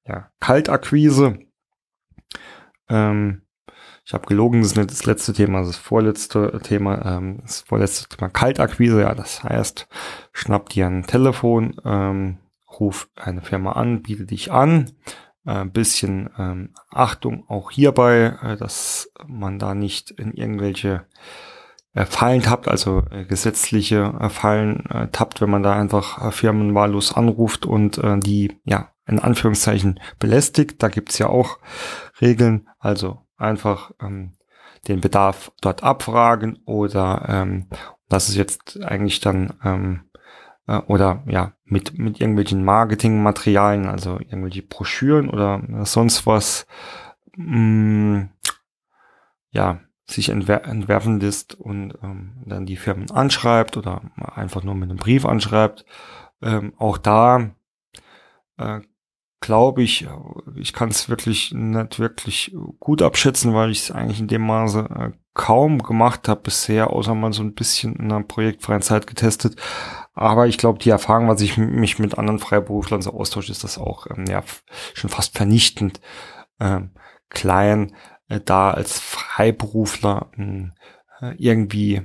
S1: Ja, Kaltakquise. Ähm, ich habe gelogen, das ist nicht das letzte Thema, das vorletzte Thema, ähm, das vorletzte Thema Kaltakquise, ja, das heißt, schnapp dir ein Telefon, ähm, ruf eine Firma an, biete dich an, äh, bisschen ähm, Achtung auch hierbei, äh, dass man da nicht in irgendwelche äh, Fallen tappt, also äh, gesetzliche äh, Fallen äh, tappt, wenn man da einfach äh, Firmen wahllos anruft und äh, die, ja, in Anführungszeichen belästigt. Da gibt's ja auch Regeln, also einfach ähm, den Bedarf dort abfragen oder ähm, das ist jetzt eigentlich dann ähm, äh, oder ja mit mit irgendwelchen Marketingmaterialien, also irgendwelche Broschüren oder sonst was mh, mm, ja sich entwer entwerfen lässt und ähm, dann die Firmen anschreibt oder einfach nur mit einem Brief anschreibt. Ähm, auch da äh, glaube ich, ich kann es wirklich nicht wirklich gut abschätzen, weil ich es eigentlich in dem Maße äh, kaum gemacht habe bisher, außer mal so ein bisschen in einer projektfreien Zeit getestet. Aber ich glaube, die Erfahrung, was ich mich mit anderen Freiberuflern so austausche, ist das auch ähm, ja schon fast vernichtend ähm, klein äh, da als Freiberufler hm, äh, irgendwie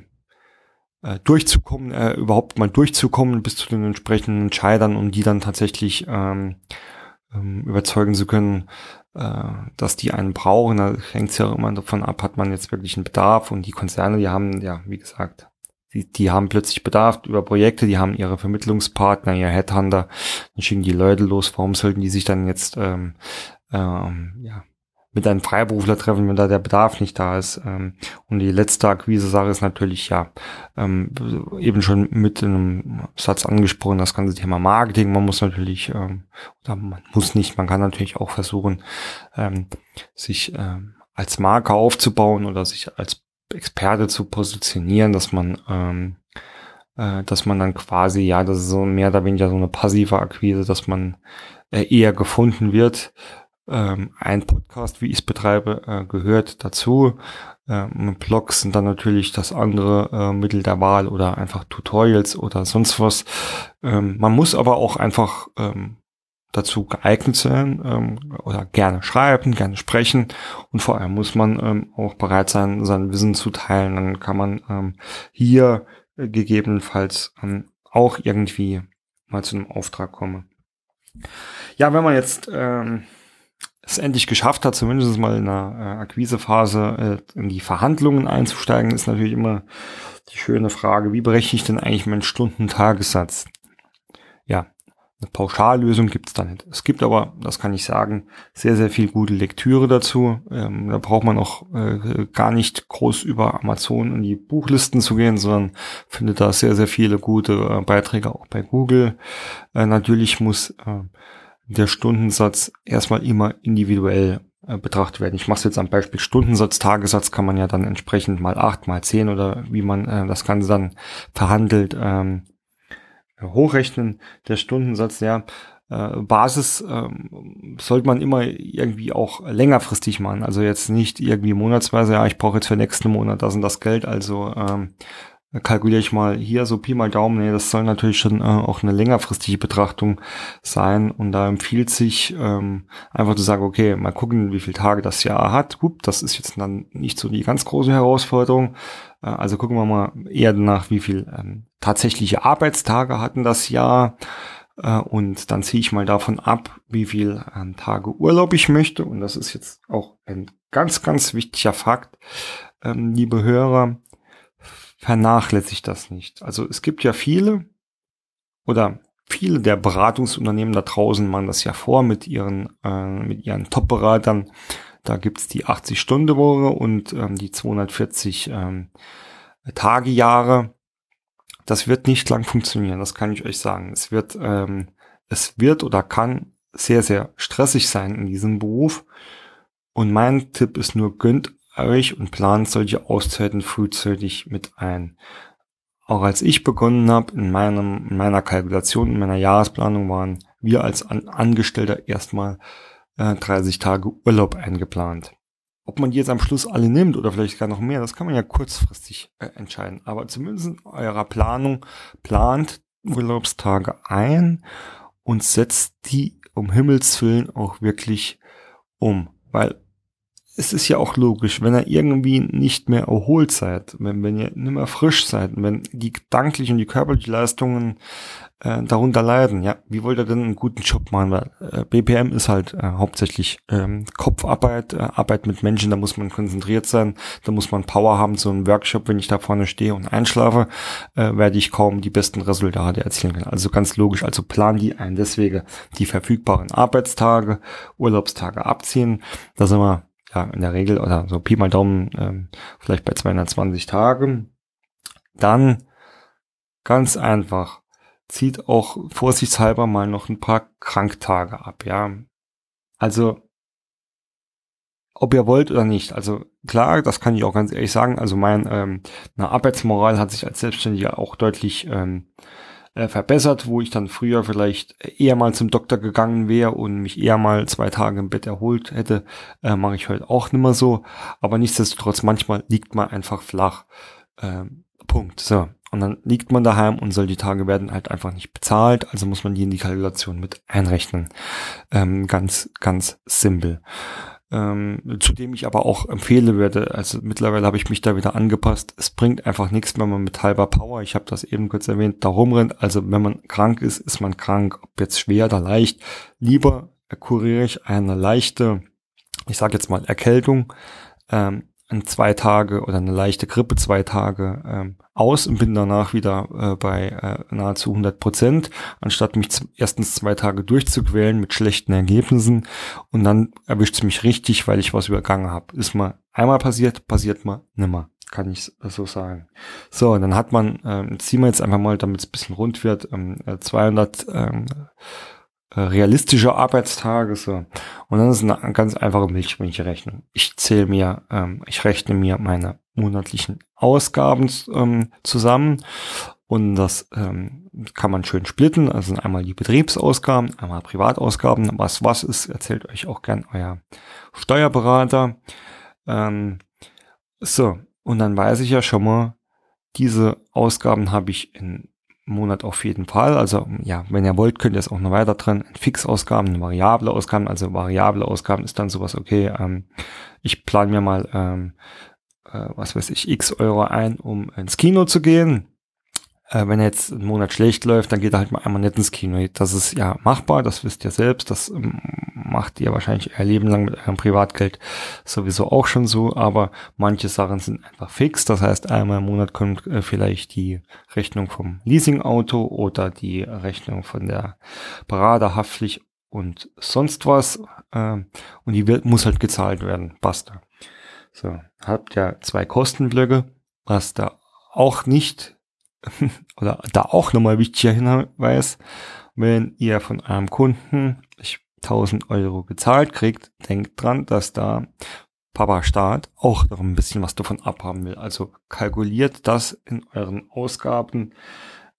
S1: äh, durchzukommen, überhaupt mal durchzukommen bis zu den entsprechenden Entscheidern, um die dann tatsächlich ähm, ähm, überzeugen zu können, dass die einen brauchen. Da hängt es ja immer davon ab, hat man jetzt wirklich einen Bedarf? Und die Konzerne, die haben, ja, wie gesagt, die, die haben plötzlich Bedarf über Projekte, die haben ihre Vermittlungspartner, ihr Headhunter, dann schicken die Leute los, warum sollten die sich dann jetzt ähm, ähm, ja, mit einem Freiberufler treffen, wenn da der Bedarf nicht da ist. Ähm, und die letzte Akquise-Sache ist natürlich ja ähm, eben schon mit einem Satz angesprochen, das ganze Thema Marketing. Man muss natürlich, ähm, oder man muss nicht, man kann natürlich auch versuchen, ähm, sich ähm, als Marke aufzubauen oder sich als Experte zu positionieren, dass man ähm, äh, dass man dann quasi, ja, das ist so mehr oder weniger so eine passive Akquise, dass man äh, eher gefunden wird ähm, ein Podcast, wie ich es betreibe, äh, gehört dazu. Ähm, Blogs sind dann natürlich das andere äh, Mittel der Wahl oder einfach Tutorials oder sonst was. Ähm, man muss aber auch einfach ähm, dazu geeignet sein ähm, oder gerne schreiben, gerne sprechen und vor allem muss man ähm, auch bereit sein, sein Wissen zu teilen. Dann kann man ähm, hier äh, gegebenenfalls ähm, auch irgendwie mal zu einem Auftrag kommen. Ja, wenn man jetzt ähm, es endlich geschafft hat, zumindest mal in einer äh, Akquisephase äh, in die Verhandlungen einzusteigen, ist natürlich immer die schöne Frage, wie berechne ich denn eigentlich meinen Stundentagessatz? Ja, eine Pauschallösung gibt es da nicht. Es gibt aber, das kann ich sagen, sehr, sehr viel gute Lektüre dazu. Ähm, da braucht man auch äh, gar nicht groß über Amazon in die Buchlisten zu gehen, sondern findet da sehr, sehr viele gute äh, Beiträge auch bei Google. Äh, natürlich muss äh, der Stundensatz erstmal immer individuell äh, betrachtet werden. Ich mache es jetzt am Beispiel Stundensatz, Tagessatz kann man ja dann entsprechend mal acht, mal zehn oder wie man äh, das Ganze dann verhandelt ähm, hochrechnen. Der Stundensatz, ja, äh, Basis ähm, sollte man immer irgendwie auch längerfristig machen. Also jetzt nicht irgendwie monatsweise, ja, ich brauche jetzt für nächsten Monat das und das Geld, also ähm, kalkuliere ich mal hier so Pi mal Daumen, nee, das soll natürlich schon äh, auch eine längerfristige Betrachtung sein. Und da empfiehlt sich ähm, einfach zu sagen, okay, mal gucken, wie viele Tage das Jahr hat. Gut, das ist jetzt dann nicht so die ganz große Herausforderung. Äh, also gucken wir mal eher nach, wie viel ähm, tatsächliche Arbeitstage hatten das Jahr. Äh, und dann ziehe ich mal davon ab, wie viel ähm, Tage Urlaub ich möchte. Und das ist jetzt auch ein ganz, ganz wichtiger Fakt, ähm, liebe Hörer vernachlässigt das nicht. Also es gibt ja viele oder viele der Beratungsunternehmen da draußen machen das ja vor mit ihren, äh, mit ihren Top-Beratern. Da gibt's die 80-Stunden-Woche und ähm, die 240 ähm, Tage-Jahre. Das wird nicht lang funktionieren, das kann ich euch sagen. Es wird, ähm, es wird oder kann sehr, sehr stressig sein in diesem Beruf. Und mein Tipp ist nur, gönnt euch und plant solche Auszeiten frühzeitig mit ein. Auch als ich begonnen habe, in, meinem, in meiner Kalkulation, in meiner Jahresplanung waren wir als An Angestellter erstmal äh, 30 Tage Urlaub eingeplant. Ob man die jetzt am Schluss alle nimmt oder vielleicht gar noch mehr, das kann man ja kurzfristig äh, entscheiden. Aber zumindest in eurer Planung plant Urlaubstage ein und setzt die um Himmels Willen auch wirklich um. Weil es ist ja auch logisch, wenn ihr irgendwie nicht mehr erholt seid, wenn, wenn ihr nicht mehr frisch seid, wenn die gedanklichen und die körperlichen Leistungen äh, darunter leiden, ja, wie wollt ihr denn einen guten Job machen? Weil äh, BPM ist halt äh, hauptsächlich ähm, Kopfarbeit, äh, Arbeit mit Menschen, da muss man konzentriert sein, da muss man Power haben, so ein Workshop, wenn ich da vorne stehe und einschlafe, äh, werde ich kaum die besten Resultate erzielen können. Also ganz logisch, also plan die ein, deswegen die verfügbaren Arbeitstage, Urlaubstage abziehen, da sind wir ja, in der Regel, oder so Pi mal Daumen, ähm, vielleicht bei 220 Tagen. Dann ganz einfach, zieht auch vorsichtshalber mal noch ein paar Kranktage ab, ja. Also, ob ihr wollt oder nicht. Also klar, das kann ich auch ganz ehrlich sagen. Also mein ähm, eine Arbeitsmoral hat sich als Selbstständiger auch deutlich ähm, äh, verbessert, wo ich dann früher vielleicht eher mal zum Doktor gegangen wäre und mich eher mal zwei Tage im Bett erholt hätte, äh, mache ich heute auch nicht mehr so. Aber nichtsdestotrotz, manchmal liegt man einfach flach. Ähm, Punkt. So. Und dann liegt man daheim und soll die Tage werden halt einfach nicht bezahlt, also muss man die in die Kalkulation mit einrechnen. Ähm, ganz, ganz simpel ähm, zu dem ich aber auch empfehle werde. Also mittlerweile habe ich mich da wieder angepasst. Es bringt einfach nichts, wenn man mit halber Power, ich habe das eben kurz erwähnt, da rumrennt. Also wenn man krank ist, ist man krank, ob jetzt schwer oder leicht. Lieber kuriere ich eine leichte, ich sage jetzt mal Erkältung, ähm, in zwei Tage oder eine leichte Grippe zwei Tage ähm, aus und bin danach wieder äh, bei äh, nahezu 100 Prozent, anstatt mich erstens zwei Tage durchzuquälen mit schlechten Ergebnissen und dann erwischt es mich richtig, weil ich was übergangen habe. Ist mal einmal passiert, passiert mal nimmer, kann ich so sagen. So, dann hat man, ähm, ziehen wir jetzt einfach mal, damit es ein bisschen rund wird, ähm, 200 ähm, äh, realistische Arbeitstage. So. Und dann ist eine ganz einfache Milchmädchenrechnung. Ich zähle mir, ähm, ich rechne mir meine monatlichen Ausgaben ähm, zusammen und das ähm, kann man schön splitten. Also einmal die Betriebsausgaben, einmal Privatausgaben. Was was ist, erzählt euch auch gern euer Steuerberater. Ähm, so, und dann weiß ich ja schon mal, diese Ausgaben habe ich in Monat auf jeden Fall. Also ja, wenn ihr wollt, könnt ihr es auch noch weiter drin. Fixausgaben, variable Ausgaben. Also variable Ausgaben ist dann sowas, okay, ähm, ich plane mir mal, ähm, äh, was weiß ich, x Euro ein, um ins Kino zu gehen. Äh, wenn jetzt ein Monat schlecht läuft, dann geht er halt mal einmal nicht ins Kino. Das ist ja machbar, das wisst ihr selbst. Das ähm, macht ihr wahrscheinlich euer Leben lang mit eurem Privatgeld sowieso auch schon so. Aber manche Sachen sind einfach fix. Das heißt, einmal im Monat kommt äh, vielleicht die Rechnung vom Leasingauto oder die Rechnung von der Paradehaftpflicht und sonst was. Äh, und die wird, muss halt gezahlt werden. Basta. So, habt ja zwei Kostenblöcke, was da auch nicht oder da auch nochmal wichtiger Hinweis, wenn ihr von einem Kunden 1000 Euro gezahlt kriegt, denkt dran, dass da Papa Staat auch noch ein bisschen was davon abhaben will. Also kalkuliert das in euren Ausgaben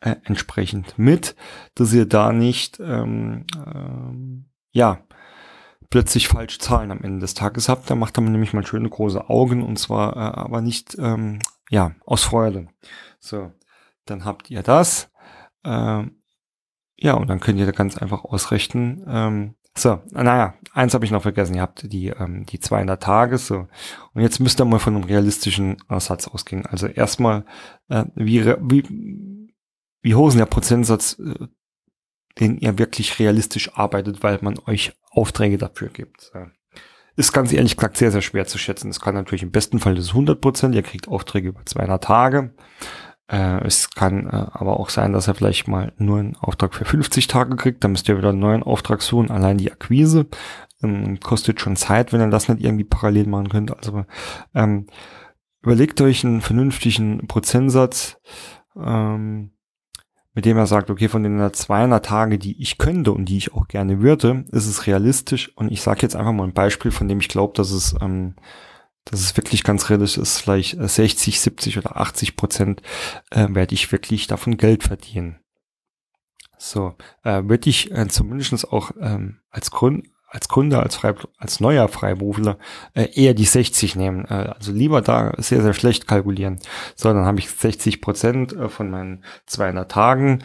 S1: äh, entsprechend mit, dass ihr da nicht ähm, ähm, ja plötzlich falsch Zahlen am Ende des Tages habt. Da macht man nämlich mal schöne große Augen und zwar äh, aber nicht ähm, ja aus Freude. So, dann habt ihr das. Ähm, ja, und dann könnt ihr da ganz einfach ausrechnen. Ähm, so, naja, eins habe ich noch vergessen. Ihr habt die, ähm, die 200 Tage. So. Und jetzt müsst ihr mal von einem realistischen Satz ausgehen. Also erstmal, äh, wie, wie, wie hoch ist der Prozentsatz, äh, den ihr wirklich realistisch arbeitet, weil man euch Aufträge dafür gibt. So. Ist ganz ehrlich gesagt sehr, sehr schwer zu schätzen. Es kann natürlich im besten Fall das 100 Prozent. Ihr kriegt Aufträge über 200 Tage. Äh, es kann äh, aber auch sein, dass er vielleicht mal nur einen Auftrag für 50 Tage kriegt. Dann müsst ihr wieder einen neuen Auftrag suchen. Allein die Akquise ähm, kostet schon Zeit, wenn ihr das nicht irgendwie parallel machen könnt. Also ähm, überlegt euch einen vernünftigen Prozentsatz, ähm, mit dem er sagt, okay, von den 200 Tage, die ich könnte und die ich auch gerne würde, ist es realistisch. Und ich sage jetzt einfach mal ein Beispiel, von dem ich glaube, dass es ähm, das ist wirklich ganz realistisch ist, vielleicht 60, 70 oder 80 Prozent äh, werde ich wirklich davon Geld verdienen. So, äh, würde ich äh, zumindest auch ähm, als Grund als Kunde, als, Frei, als neuer Freiberufler äh, eher die 60 nehmen. Äh, also lieber da sehr, sehr schlecht kalkulieren. So, dann habe ich 60 Prozent äh, von meinen 200 Tagen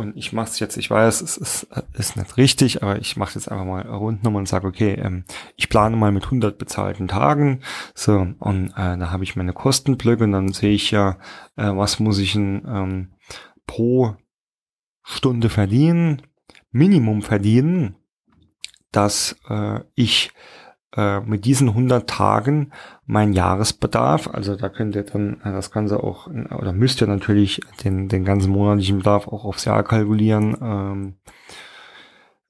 S1: und ich mache es jetzt, ich weiß, es ist, ist nicht richtig, aber ich mache jetzt einfach mal Rundnummer und sage, okay, ähm, ich plane mal mit 100 bezahlten Tagen. So, und äh, da habe ich meine Kostenblöcke und dann sehe ich ja, äh, was muss ich denn, ähm, pro Stunde verdienen, Minimum verdienen, dass äh, ich äh, mit diesen 100 Tagen mein Jahresbedarf, also da könnt ihr dann äh, das Ganze auch, oder müsst ihr natürlich den, den ganzen monatlichen Bedarf auch aufs Jahr kalkulieren, ähm,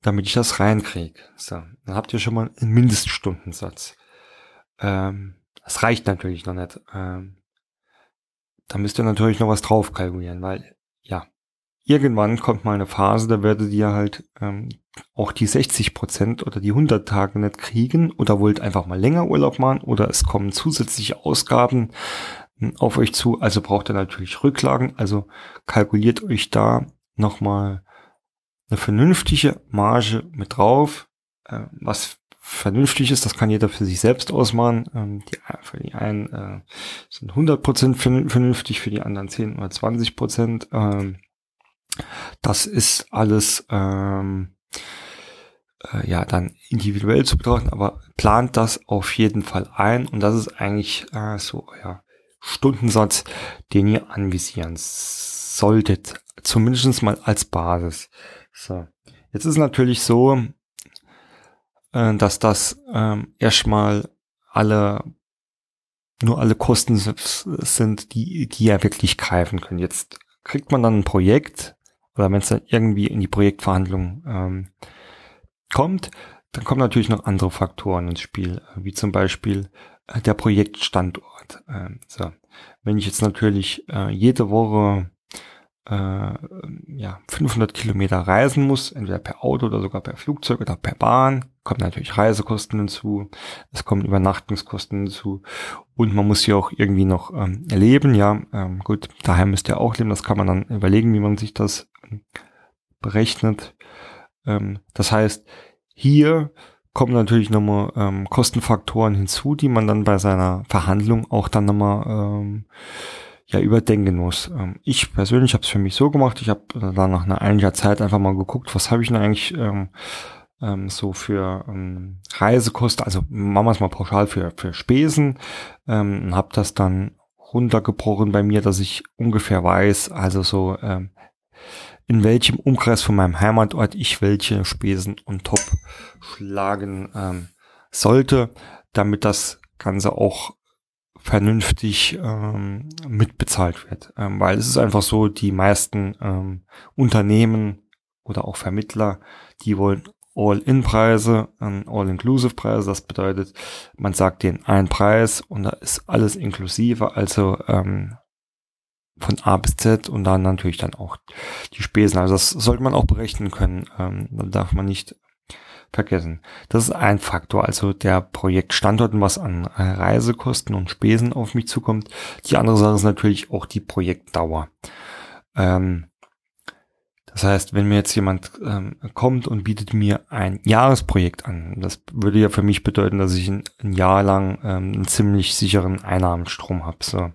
S1: damit ich das reinkriege. So, dann habt ihr schon mal einen Mindeststundensatz. Ähm, das reicht natürlich noch nicht. Ähm, da müsst ihr natürlich noch was drauf kalkulieren, weil ja, irgendwann kommt mal eine Phase, da werdet ihr halt ähm, auch die 60 Prozent oder die 100 Tage nicht kriegen oder wollt einfach mal länger Urlaub machen oder es kommen zusätzliche Ausgaben hm, auf euch zu. Also braucht ihr natürlich Rücklagen. Also kalkuliert euch da nochmal eine vernünftige Marge mit drauf. Äh, was vernünftig ist, das kann jeder für sich selbst ausmachen. Ähm, die, für die einen äh, sind 100 Prozent vernünftig, für die anderen 10 oder 20 Prozent. Ähm, das ist alles ähm, äh, ja dann individuell zu betrachten, aber plant das auf jeden Fall ein und das ist eigentlich äh, so euer Stundensatz, den ihr anvisieren solltet, zumindest mal als Basis. So, jetzt ist natürlich so, äh, dass das ähm, erstmal alle nur alle Kosten sind, die, die ja wirklich greifen können. Jetzt kriegt man dann ein Projekt oder wenn es dann irgendwie in die Projektverhandlung ähm, kommt, dann kommen natürlich noch andere Faktoren ins Spiel, wie zum Beispiel äh, der Projektstandort. Ähm, so. Wenn ich jetzt natürlich äh, jede Woche äh, ja, 500 Kilometer reisen muss, entweder per Auto oder sogar per Flugzeug oder per Bahn, kommen natürlich Reisekosten hinzu, es kommen Übernachtungskosten hinzu und man muss hier auch irgendwie noch ähm, leben, ja, ähm, gut, daheim müsst ihr auch leben, das kann man dann überlegen, wie man sich das ähm, berechnet. Ähm, das heißt, hier kommen natürlich nochmal ähm, Kostenfaktoren hinzu, die man dann bei seiner Verhandlung auch dann nochmal ähm, ja überdenken muss. Ähm, ich persönlich habe es für mich so gemacht, ich habe dann nach einer einiger Zeit einfach mal geguckt, was habe ich denn eigentlich ähm, ähm, so für ähm, Reisekosten, also machen wir es mal pauschal für, für Spesen, ähm, habe das dann runtergebrochen bei mir, dass ich ungefähr weiß, also so ähm, in welchem Umkreis von meinem Heimatort ich welche Spesen on top schlagen ähm, sollte, damit das Ganze auch vernünftig ähm, mitbezahlt wird. Ähm, weil es ist einfach so, die meisten ähm, Unternehmen oder auch Vermittler, die wollen All-In-Preise, ähm, All-Inclusive-Preise. Das bedeutet, man sagt den einen Preis und da ist alles inklusive, also ähm, von A bis Z und dann natürlich dann auch die Spesen. Also das sollte man auch berechnen können. Ähm, da darf man nicht vergessen. Das ist ein Faktor, also der Projektstandort, was an Reisekosten und Spesen auf mich zukommt. Die andere Sache ist natürlich auch die Projektdauer. Ähm, das heißt, wenn mir jetzt jemand ähm, kommt und bietet mir ein Jahresprojekt an, das würde ja für mich bedeuten, dass ich ein, ein Jahr lang ähm, einen ziemlich sicheren Einnahmenstrom habe. So.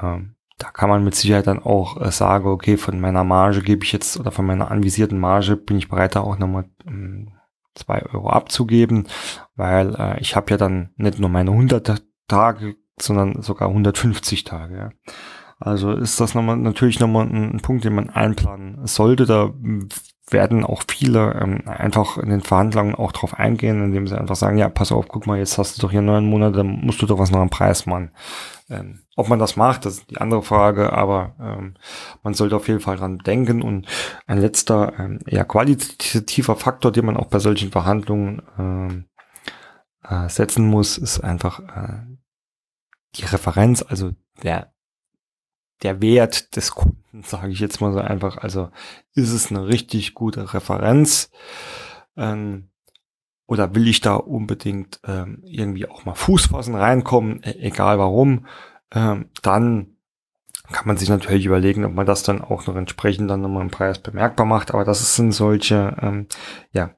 S1: Ähm, da kann man mit Sicherheit dann auch äh, sagen, okay, von meiner Marge gebe ich jetzt oder von meiner anvisierten Marge bin ich bereit, da auch nochmal ähm, zwei Euro abzugeben, weil äh, ich habe ja dann nicht nur meine 100 Tage, sondern sogar 150 Tage. Ja. Also ist das nochmal natürlich nochmal ein, ein Punkt, den man einplanen sollte. Da werden auch viele ähm, einfach in den Verhandlungen auch drauf eingehen, indem sie einfach sagen, ja, pass auf, guck mal, jetzt hast du doch hier neun Monate, dann musst du doch was noch am Preis machen. Ähm, ob man das macht, das ist die andere Frage, aber ähm, man sollte auf jeden Fall dran denken. Und ein letzter, ähm, eher qualitativer Faktor, den man auch bei solchen Verhandlungen ähm, äh, setzen muss, ist einfach äh, die Referenz, also der der Wert des Kunden, sage ich jetzt mal so einfach. Also ist es eine richtig gute Referenz? Ähm, oder will ich da unbedingt ähm, irgendwie auch mal Fuß fassen, reinkommen, e egal warum, ähm, dann kann man sich natürlich überlegen, ob man das dann auch noch entsprechend dann nochmal im Preis bemerkbar macht. Aber das sind solche, ähm, ja,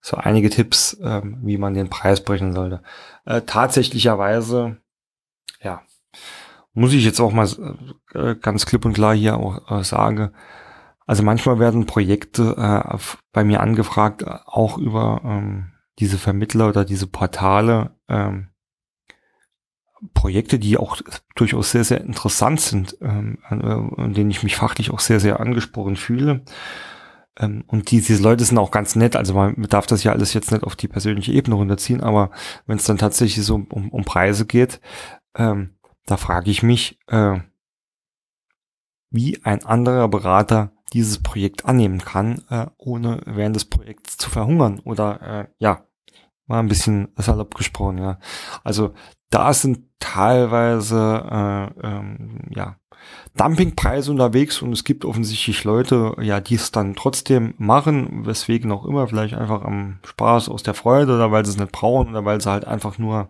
S1: so einige Tipps, ähm, wie man den Preis brechen sollte. Äh, tatsächlicherweise, ja, muss ich jetzt auch mal äh, ganz klipp und klar hier auch äh, sagen. Also manchmal werden Projekte äh, bei mir angefragt, äh, auch über ähm, diese Vermittler oder diese Portale, ähm, Projekte, die auch durchaus sehr, sehr interessant sind, ähm, äh, an denen ich mich fachlich auch sehr, sehr angesprochen fühle. Ähm, und die, diese Leute sind auch ganz nett, also man darf das ja alles jetzt nicht auf die persönliche Ebene runterziehen, aber wenn es dann tatsächlich so um, um Preise geht, ähm, da frage ich mich, äh, wie ein anderer Berater dieses Projekt annehmen kann, äh, ohne während des Projekts zu verhungern oder äh, ja, mal ein bisschen salopp gesprochen, ja. Also da sind teilweise äh, ähm, ja Dumpingpreise unterwegs und es gibt offensichtlich Leute, ja, die es dann trotzdem machen, weswegen auch immer, vielleicht einfach am Spaß aus der Freude oder weil sie es nicht brauchen oder weil sie halt einfach nur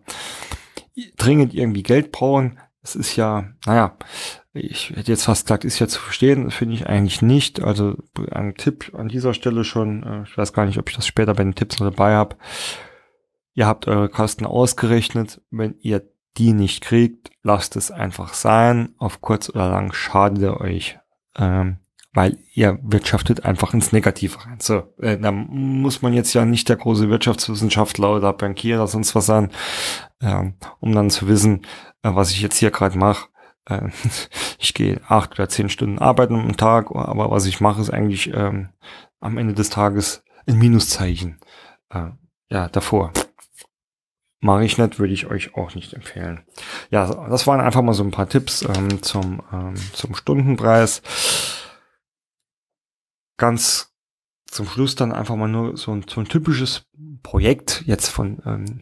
S1: dringend irgendwie Geld brauchen. Es ist ja, naja, ich hätte jetzt fast gesagt, ist ja zu verstehen, finde ich eigentlich nicht. Also ein Tipp an dieser Stelle schon, äh, ich weiß gar nicht, ob ich das später bei den Tipps noch dabei habe. Ihr habt eure Kosten ausgerechnet. Wenn ihr die nicht kriegt, lasst es einfach sein. Auf kurz oder lang schadet ihr euch. Ähm, weil ihr wirtschaftet einfach ins Negative rein. So, äh, da muss man jetzt ja nicht der große Wirtschaftswissenschaftler oder Bankier oder sonst was sein, äh, um dann zu wissen, äh, was ich jetzt hier gerade mache. Äh, ich gehe acht oder zehn Stunden arbeiten am Tag, aber was ich mache, ist eigentlich ähm, am Ende des Tages ein Minuszeichen. Äh, ja, davor. Mache ich nicht, würde ich euch auch nicht empfehlen. Ja, das waren einfach mal so ein paar Tipps ähm, zum, ähm, zum Stundenpreis. Ganz zum Schluss dann einfach mal nur so ein, so ein typisches Projekt jetzt von, ähm,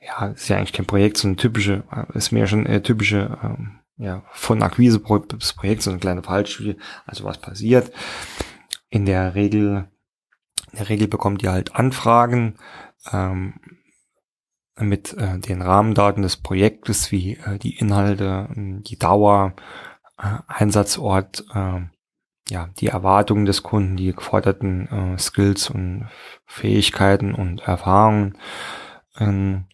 S1: ja, ist ja eigentlich kein Projekt, so ein typische, äh, ist mehr schon äh, typische, ähm, ja, von Akquise bis Projekt, so eine kleine Fallstudie. Also was passiert? In der Regel, in der Regel bekommt ihr halt Anfragen, ähm, mit äh, den Rahmendaten des Projektes wie äh, die Inhalte, die Dauer, äh, Einsatzort, äh, ja, die Erwartungen des Kunden, die geforderten äh, Skills und Fähigkeiten und Erfahrungen. Ähm,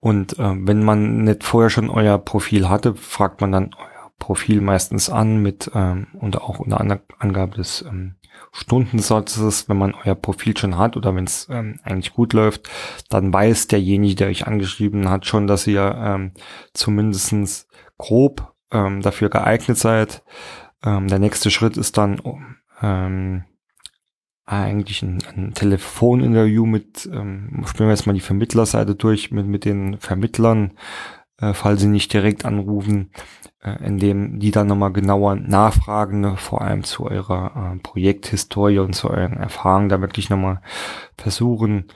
S1: und äh, wenn man nicht vorher schon euer Profil hatte, fragt man dann euer Profil meistens an mit ähm, und auch unter Angabe des ähm, Stundensatzes, wenn man euer Profil schon hat oder wenn es ähm, eigentlich gut läuft, dann weiß derjenige, der euch angeschrieben hat, schon, dass ihr ähm, zumindestens grob ähm, dafür geeignet seid. Ähm, der nächste Schritt ist dann ähm, eigentlich ein, ein Telefoninterview mit, ähm, spielen wir jetzt mal die Vermittlerseite durch, mit, mit den Vermittlern, äh, falls sie nicht direkt anrufen, äh, indem die dann nochmal genauer nachfragen, ne, vor allem zu eurer äh, Projekthistorie und zu euren Erfahrungen, da wirklich nochmal versuchen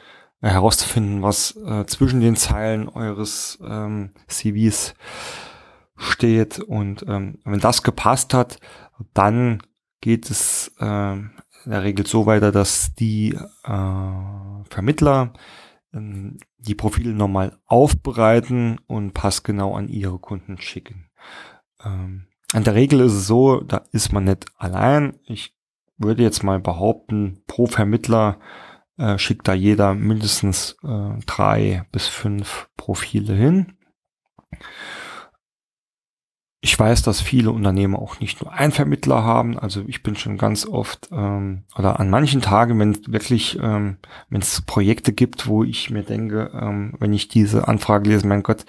S1: äh, herauszufinden, was äh, zwischen den Zeilen eures ähm, CVs steht. Und ähm, wenn das gepasst hat, dann geht es äh, in der Regel so weiter, dass die äh, Vermittler äh, die Profile nochmal aufbereiten und passgenau an ihre Kunden schicken. Ähm, in der Regel ist es so, da ist man nicht allein. Ich würde jetzt mal behaupten, pro Vermittler äh, schickt da jeder mindestens äh, drei bis fünf Profile hin. Ich weiß, dass viele Unternehmen auch nicht nur einen Vermittler haben. Also ich bin schon ganz oft ähm, oder an manchen Tagen, wenn wirklich, ähm, wenn es Projekte gibt, wo ich mir denke, ähm, wenn ich diese Anfrage lese, mein Gott,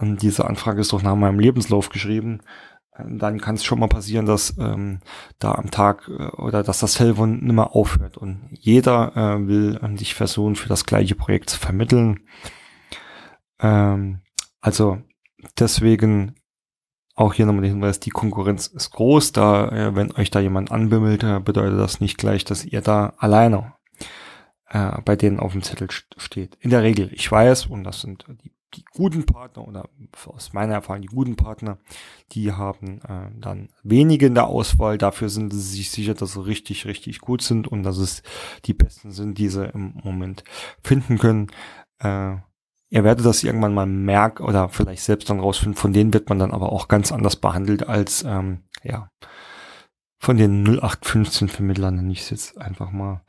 S1: diese Anfrage ist doch nach meinem Lebenslauf geschrieben, ähm, dann kann es schon mal passieren, dass ähm, da am Tag äh, oder dass das Telefon nimmer aufhört und jeder äh, will äh, dich versuchen, für das gleiche Projekt zu vermitteln. Ähm, also deswegen auch hier nochmal der Hinweis, die Konkurrenz ist groß, da, äh, wenn euch da jemand anbimmelt, äh, bedeutet das nicht gleich, dass ihr da alleine äh, bei denen auf dem Zettel steht. In der Regel, ich weiß, und das sind die, die guten Partner oder aus meiner Erfahrung die guten Partner, die haben äh, dann wenige in der Auswahl, dafür sind sie sich sicher, dass sie richtig, richtig gut sind und dass es die besten sind, die sie im Moment finden können. Äh, Ihr werdet das irgendwann mal merken oder vielleicht selbst dann rausfinden. Von denen wird man dann aber auch ganz anders behandelt als, ähm, ja, von den 0815 Vermittlern, nenne ich es jetzt einfach mal.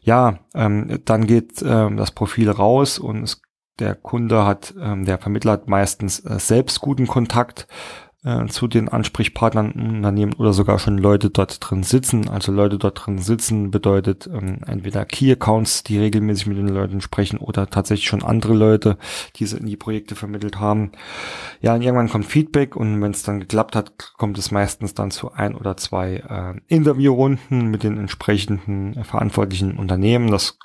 S1: Ja, ähm, dann geht ähm, das Profil raus und es, der Kunde hat, ähm, der Vermittler hat meistens äh, selbst guten Kontakt äh, zu den Ansprechpartnern im Unternehmen oder sogar schon Leute dort drin sitzen. Also Leute dort drin sitzen bedeutet ähm, entweder Key Accounts, die regelmäßig mit den Leuten sprechen oder tatsächlich schon andere Leute, die sie in die Projekte vermittelt haben. Ja, und irgendwann kommt Feedback und wenn es dann geklappt hat, kommt es meistens dann zu ein oder zwei äh, Interviewrunden mit den entsprechenden äh, verantwortlichen Unternehmen. Das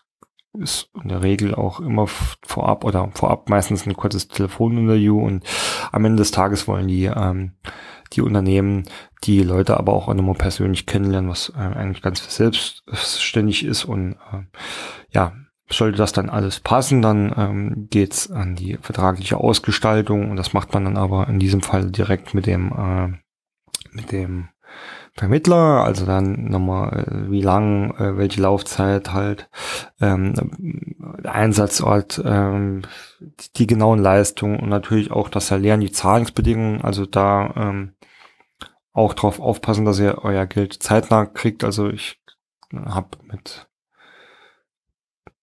S1: ist in der Regel auch immer vorab oder vorab meistens ein kurzes Telefoninterview und am Ende des Tages wollen die ähm, die Unternehmen die Leute aber auch nochmal persönlich kennenlernen, was äh, eigentlich ganz selbstständig ist und äh, ja, sollte das dann alles passen, dann ähm, geht's an die vertragliche Ausgestaltung und das macht man dann aber in diesem Fall direkt mit dem äh, mit dem Vermittler, also dann nochmal, äh, wie lang, äh, welche Laufzeit halt, ähm, Einsatzort, ähm, die, die, genauen Leistungen und natürlich auch das Erlernen, die Zahlungsbedingungen, also da ähm, auch drauf aufpassen, dass ihr euer Geld zeitnah kriegt. Also ich habe mit,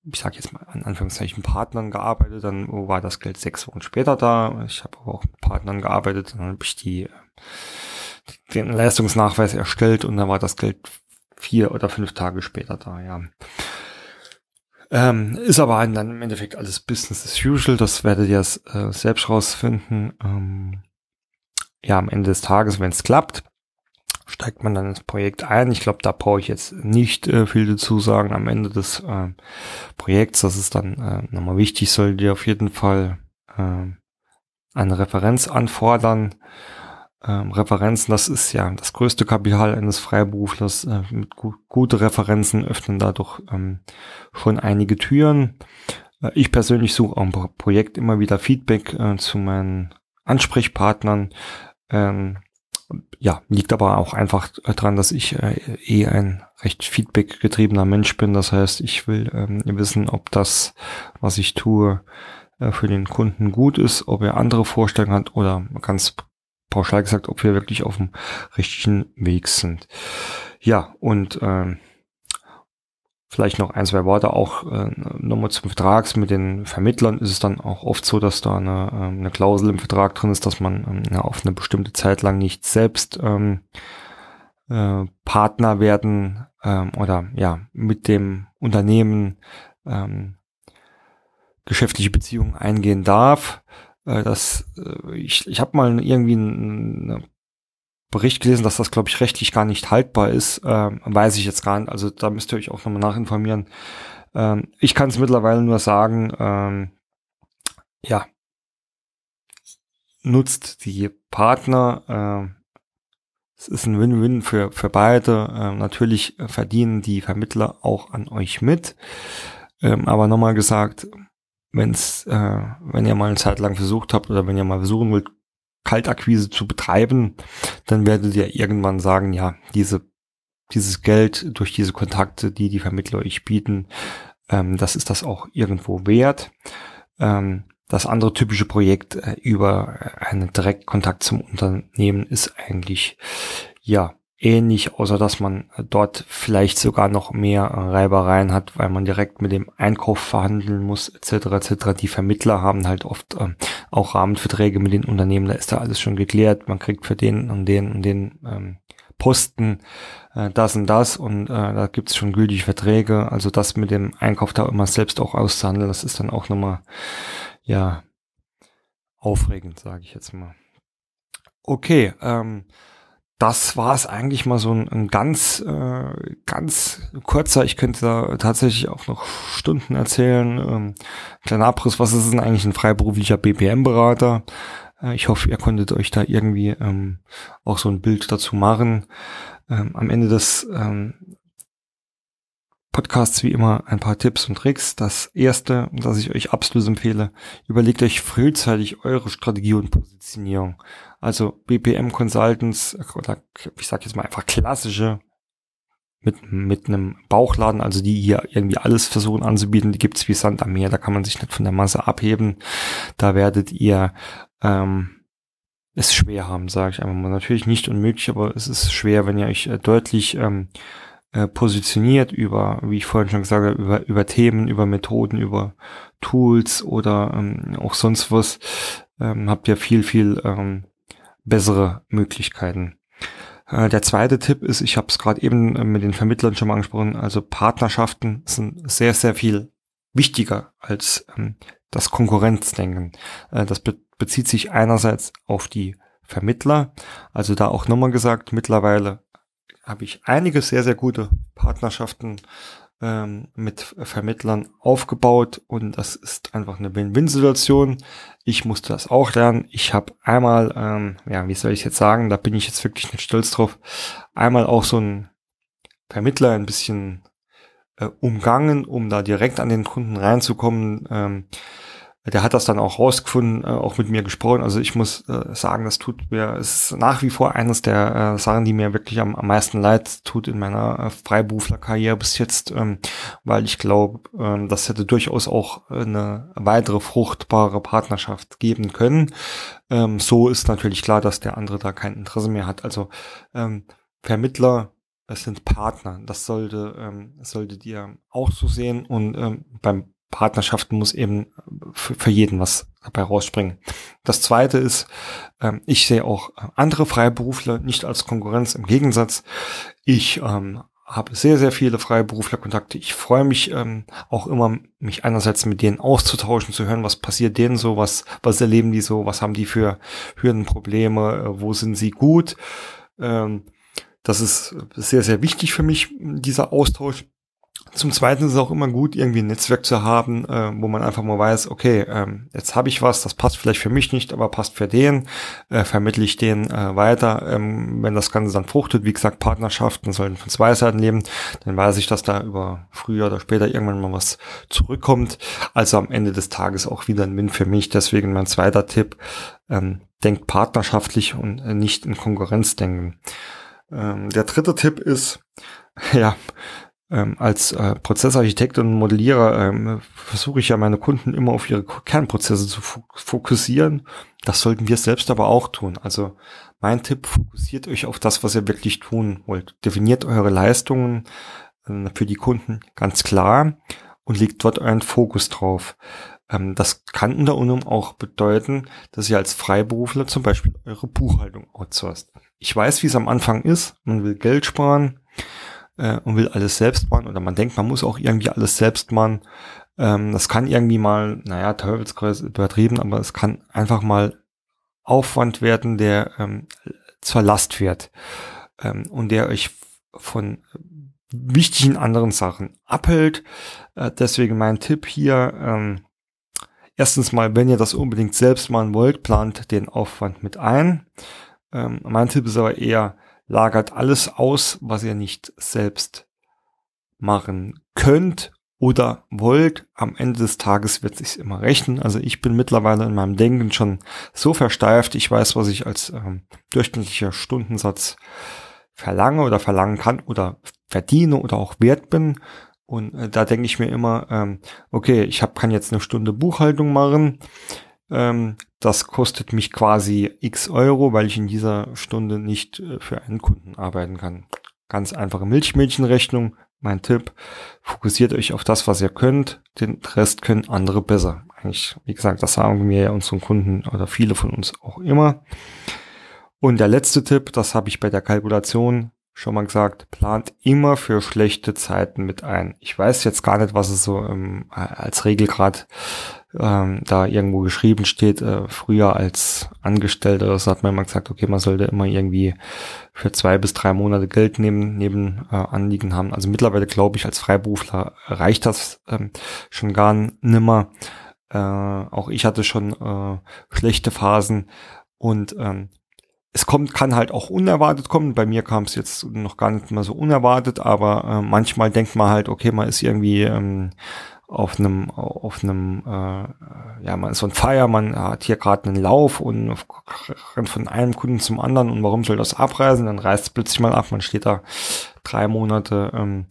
S1: ich sag jetzt mal an Anführungszeichen Partnern gearbeitet, dann war das Geld sechs Wochen später da. Ich habe auch mit Partnern gearbeitet, dann habe ich die den Leistungsnachweis erstellt und dann war das Geld vier oder fünf Tage später da, ja. Ähm, ist aber dann im Endeffekt alles Business as usual, das werdet ihr äh, selbst rausfinden. Ähm, ja, am Ende des Tages, wenn es klappt, steigt man dann ins Projekt ein. Ich glaube, da brauche ich jetzt nicht äh, viel dazu sagen am Ende des äh, Projekts. Das ist dann äh, nochmal wichtig, soll dir auf jeden Fall äh, eine Referenz anfordern. Ähm, Referenzen, das ist ja das größte Kapital eines Freiberuflers. Äh, mit gu gute Referenzen öffnen dadurch ähm, schon einige Türen. Äh, ich persönlich suche auch im Projekt immer wieder Feedback äh, zu meinen Ansprechpartnern. Ähm, ja, liegt aber auch einfach daran, dass ich äh, eh ein recht feedback-getriebener Mensch bin. Das heißt, ich will ähm, wissen, ob das, was ich tue, äh, für den Kunden gut ist, ob er andere Vorstellungen hat oder ganz pauschal gesagt, ob wir wirklich auf dem richtigen Weg sind. Ja, und ähm, Vielleicht noch ein, zwei Worte auch äh, nochmal zum Vertrags mit den Vermittlern ist es dann auch oft so, dass da eine, ähm, eine Klausel im Vertrag drin ist, dass man ähm, auf eine bestimmte Zeit lang nicht selbst ähm, äh, Partner werden ähm, oder ja mit dem Unternehmen ähm, geschäftliche Beziehungen eingehen darf. Äh, das, äh, ich ich habe mal irgendwie eine Bericht gelesen, dass das, glaube ich, rechtlich gar nicht haltbar ist. Ähm, weiß ich jetzt gar nicht. Also da müsst ihr euch auch nochmal nachinformieren. Ähm, ich kann es mittlerweile nur sagen, ähm, ja, nutzt die Partner. Äh, es ist ein Win-Win für, für beide. Ähm, natürlich verdienen die Vermittler auch an euch mit. Ähm, aber nochmal gesagt, wenn's, äh, wenn ihr mal eine Zeit lang versucht habt oder wenn ihr mal versuchen wollt, Kaltakquise zu betreiben, dann werdet ihr irgendwann sagen, ja, diese, dieses Geld durch diese Kontakte, die die Vermittler euch bieten, ähm, das ist das auch irgendwo wert. Ähm, das andere typische Projekt äh, über einen Direktkontakt zum Unternehmen ist eigentlich, ja, ähnlich, außer dass man dort vielleicht sogar noch mehr Reibereien hat, weil man direkt mit dem Einkauf verhandeln muss, etc. etc. Die Vermittler haben halt oft ähm, auch Rahmenverträge mit den Unternehmen, da ist da alles schon geklärt, man kriegt für den und den und den ähm, Posten äh, das und das und äh, da gibt's schon gültige Verträge, also das mit dem Einkauf da immer selbst auch auszuhandeln, das ist dann auch nochmal, ja, aufregend, sage ich jetzt mal. Okay, ähm, das war es eigentlich mal so ein, ein ganz, äh, ganz kurzer, ich könnte da tatsächlich auch noch Stunden erzählen. Ähm, kleiner Abriss, was ist denn eigentlich ein freiberuflicher BPM-Berater? Äh, ich hoffe, ihr konntet euch da irgendwie ähm, auch so ein Bild dazu machen. Ähm, am Ende des ähm, Podcasts wie immer ein paar Tipps und Tricks. Das erste, das ich euch absolut empfehle, überlegt euch frühzeitig eure Strategie und Positionierung. Also BPM Consultants oder ich sage jetzt mal einfach klassische mit, mit einem Bauchladen, also die hier irgendwie alles versuchen anzubieten, die gibt's wie Sand am Meer, da kann man sich nicht von der Masse abheben. Da werdet ihr ähm, es schwer haben, sage ich einfach mal. Natürlich nicht unmöglich, aber es ist schwer, wenn ihr euch äh, deutlich ähm, äh, positioniert über, wie ich vorhin schon gesagt habe, über, über Themen, über Methoden, über Tools oder ähm, auch sonst was, ähm, habt ihr viel, viel ähm, bessere Möglichkeiten. Äh, der zweite Tipp ist, ich habe es gerade eben äh, mit den Vermittlern schon mal angesprochen, also Partnerschaften sind sehr, sehr viel wichtiger als ähm, das Konkurrenzdenken. Äh, das be bezieht sich einerseits auf die Vermittler, also da auch nochmal gesagt, mittlerweile habe ich einige sehr, sehr gute Partnerschaften ähm, mit Vermittlern aufgebaut und das ist einfach eine Win-Win-Situation. Ich musste das auch lernen. Ich habe einmal, ähm, ja, wie soll ich jetzt sagen, da bin ich jetzt wirklich nicht stolz drauf, einmal auch so ein Vermittler ein bisschen äh, umgangen, um da direkt an den Kunden reinzukommen. Ähm, der hat das dann auch rausgefunden, äh, auch mit mir gesprochen. Also ich muss äh, sagen, das tut mir, es ist nach wie vor eines der äh, Sachen, die mir wirklich am, am meisten leid tut in meiner äh, Freiberuflerkarriere bis jetzt, ähm, weil ich glaube, ähm, das hätte durchaus auch eine weitere fruchtbare Partnerschaft geben können. Ähm, so ist natürlich klar, dass der andere da kein Interesse mehr hat. Also ähm, Vermittler es sind Partner. Das sollte, ähm, solltet ihr auch so sehen. Und ähm, beim Partnerschaften muss eben für, jeden was dabei rausspringen. Das zweite ist, ähm, ich sehe auch andere Freiberufler nicht als Konkurrenz. Im Gegensatz, ich ähm, habe sehr, sehr viele Freiberuflerkontakte. Ich freue mich ähm, auch immer, mich einerseits mit denen auszutauschen, zu hören, was passiert denen so, was, was erleben die so, was haben die für Hürdenprobleme, äh, wo sind sie gut. Ähm, das ist sehr, sehr wichtig für mich, dieser Austausch. Zum Zweiten ist es auch immer gut, irgendwie ein Netzwerk zu haben, äh, wo man einfach mal weiß, okay, ähm, jetzt habe ich was, das passt vielleicht für mich nicht, aber passt für den, äh, vermittle ich den äh, weiter. Ähm, wenn das Ganze dann fruchtet, wie gesagt, Partnerschaften sollen von zwei Seiten leben, dann weiß ich, dass da über früher oder später irgendwann mal was zurückkommt. Also am Ende des Tages auch wieder ein Win für mich. Deswegen mein zweiter Tipp, ähm, denkt partnerschaftlich und äh, nicht in Konkurrenz denken. Ähm, der dritte Tipp ist, ja, ähm, als äh, Prozessarchitekt und Modellierer ähm, versuche ich ja meine Kunden immer auf ihre Kernprozesse zu fokussieren. Das sollten wir selbst aber auch tun. Also mein Tipp, fokussiert euch auf das, was ihr wirklich tun wollt. Definiert eure Leistungen äh, für die Kunden ganz klar und legt dort euren Fokus drauf. Ähm, das kann unter anderem auch bedeuten, dass ihr als Freiberufler zum Beispiel eure Buchhaltung outsourced. Ich weiß, wie es am Anfang ist. Man will Geld sparen äh, und will alles selbst machen oder man denkt, man muss auch irgendwie alles selbst machen. Ähm, das kann irgendwie mal, naja, Teufelskreuz übertrieben, aber es kann einfach mal Aufwand werden, der ähm, zur Last wird ähm, und der euch von wichtigen anderen Sachen abhält. Äh, deswegen mein Tipp hier, ähm, erstens mal, wenn ihr das unbedingt selbst machen wollt, plant den Aufwand mit ein. Ähm, mein Tipp ist aber eher, lagert alles aus, was ihr nicht selbst machen könnt oder wollt. Am Ende des Tages wird sich immer rechnen. Also ich bin mittlerweile in meinem Denken schon so versteift. Ich weiß, was ich als ähm, durchschnittlicher Stundensatz verlange oder verlangen kann oder verdiene oder auch wert bin. Und äh, da denke ich mir immer, ähm, okay, ich hab, kann jetzt eine Stunde Buchhaltung machen. Ähm, das kostet mich quasi x Euro, weil ich in dieser Stunde nicht äh, für einen Kunden arbeiten kann. Ganz einfache Milchmädchenrechnung. Mein Tipp, fokussiert euch auf das, was ihr könnt. Den Rest können andere besser. Eigentlich, wie gesagt, das sagen wir ja unseren Kunden oder viele von uns auch immer. Und der letzte Tipp, das habe ich bei der Kalkulation schon mal gesagt, plant immer für schlechte Zeiten mit ein. Ich weiß jetzt gar nicht, was es so ähm, als Regelgrad ähm, da irgendwo geschrieben steht, äh, früher als Angestellter, das hat man immer gesagt, okay, man sollte immer irgendwie für zwei bis drei Monate Geld neben, neben äh, Anliegen haben. Also mittlerweile glaube ich, als Freiberufler reicht das ähm, schon gar nimmer. Äh, auch ich hatte schon äh, schlechte Phasen und ähm, es kommt, kann halt auch unerwartet kommen. Bei mir kam es jetzt noch gar nicht mal so unerwartet, aber äh, manchmal denkt man halt, okay, man ist irgendwie ähm, auf einem, auf einem, äh, ja, man ist so ein Feier, man hat hier gerade einen Lauf und rennt von einem Kunden zum anderen und warum soll das abreisen? Dann reißt es plötzlich mal ab, man steht da drei Monate ähm,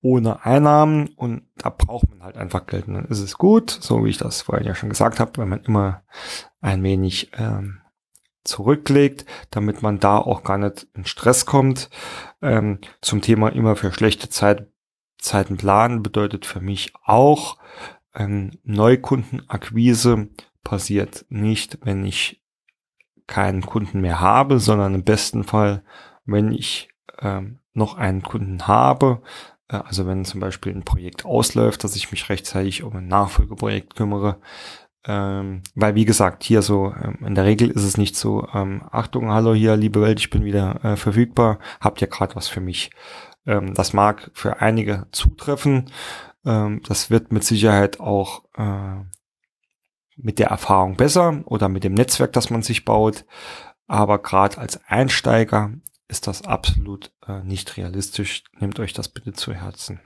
S1: ohne Einnahmen und da braucht man halt einfach Geld. Und dann ist es gut, so wie ich das vorhin ja schon gesagt habe, wenn man immer ein wenig ähm, zurücklegt, damit man da auch gar nicht in Stress kommt. Ähm, zum Thema immer für schlechte Zeit Zeiten planen bedeutet für mich auch, ähm, Neukundenakquise passiert nicht, wenn ich keinen Kunden mehr habe, sondern im besten Fall, wenn ich ähm, noch einen Kunden habe, äh, also wenn zum Beispiel ein Projekt ausläuft, dass ich mich rechtzeitig um ein Nachfolgeprojekt kümmere, ähm, weil wie gesagt, hier so, ähm, in der Regel ist es nicht so, ähm, Achtung, hallo hier, liebe Welt, ich bin wieder äh, verfügbar, habt ihr gerade was für mich? Ähm, das mag für einige zutreffen. Ähm, das wird mit Sicherheit auch äh, mit der Erfahrung besser oder mit dem Netzwerk, das man sich baut. Aber gerade als Einsteiger ist das absolut äh, nicht realistisch. Nehmt euch das bitte zu Herzen.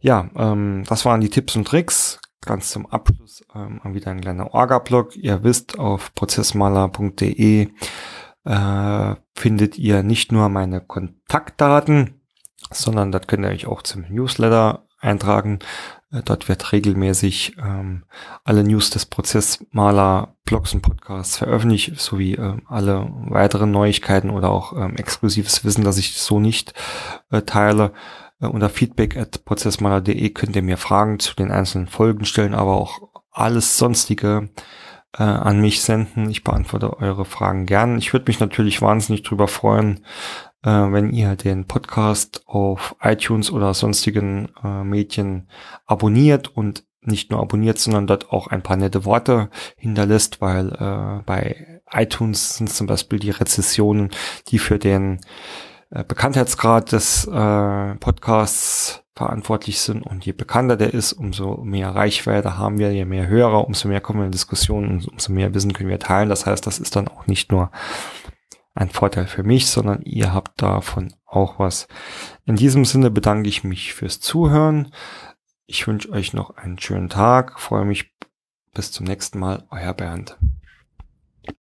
S1: Ja, ähm, das waren die Tipps und Tricks. Ganz zum Abschluss ähm, wieder ein kleiner Orga-Blog. Ihr wisst, auf prozessmaler.de äh, findet ihr nicht nur meine Kontaktdaten, sondern das könnt ihr euch auch zum Newsletter eintragen. Äh, dort wird regelmäßig ähm, alle News des Prozessmaler Blogs und Podcasts veröffentlicht, sowie äh, alle weiteren Neuigkeiten oder auch ähm, exklusives Wissen, das ich so nicht äh, teile. Äh, unter feedback at prozessmaler.de könnt ihr mir Fragen zu den einzelnen Folgen stellen, aber auch alles sonstige äh, an mich senden. Ich beantworte eure Fragen gern. Ich würde mich natürlich wahnsinnig drüber freuen, äh, wenn ihr den Podcast auf iTunes oder sonstigen äh, Medien abonniert und nicht nur abonniert, sondern dort auch ein paar nette Worte hinterlässt, weil äh, bei iTunes sind zum Beispiel die Rezessionen, die für den äh, Bekanntheitsgrad des äh, Podcasts verantwortlich sind. Und je bekannter der ist, umso mehr Reichweite haben wir, je mehr Hörer, umso mehr kommen wir in Diskussionen, umso mehr Wissen können wir teilen. Das heißt, das ist dann auch nicht nur ein Vorteil für mich, sondern ihr habt davon auch was. In diesem Sinne bedanke ich mich fürs Zuhören. Ich wünsche euch noch einen schönen Tag, freue mich bis zum nächsten Mal, euer Bernd.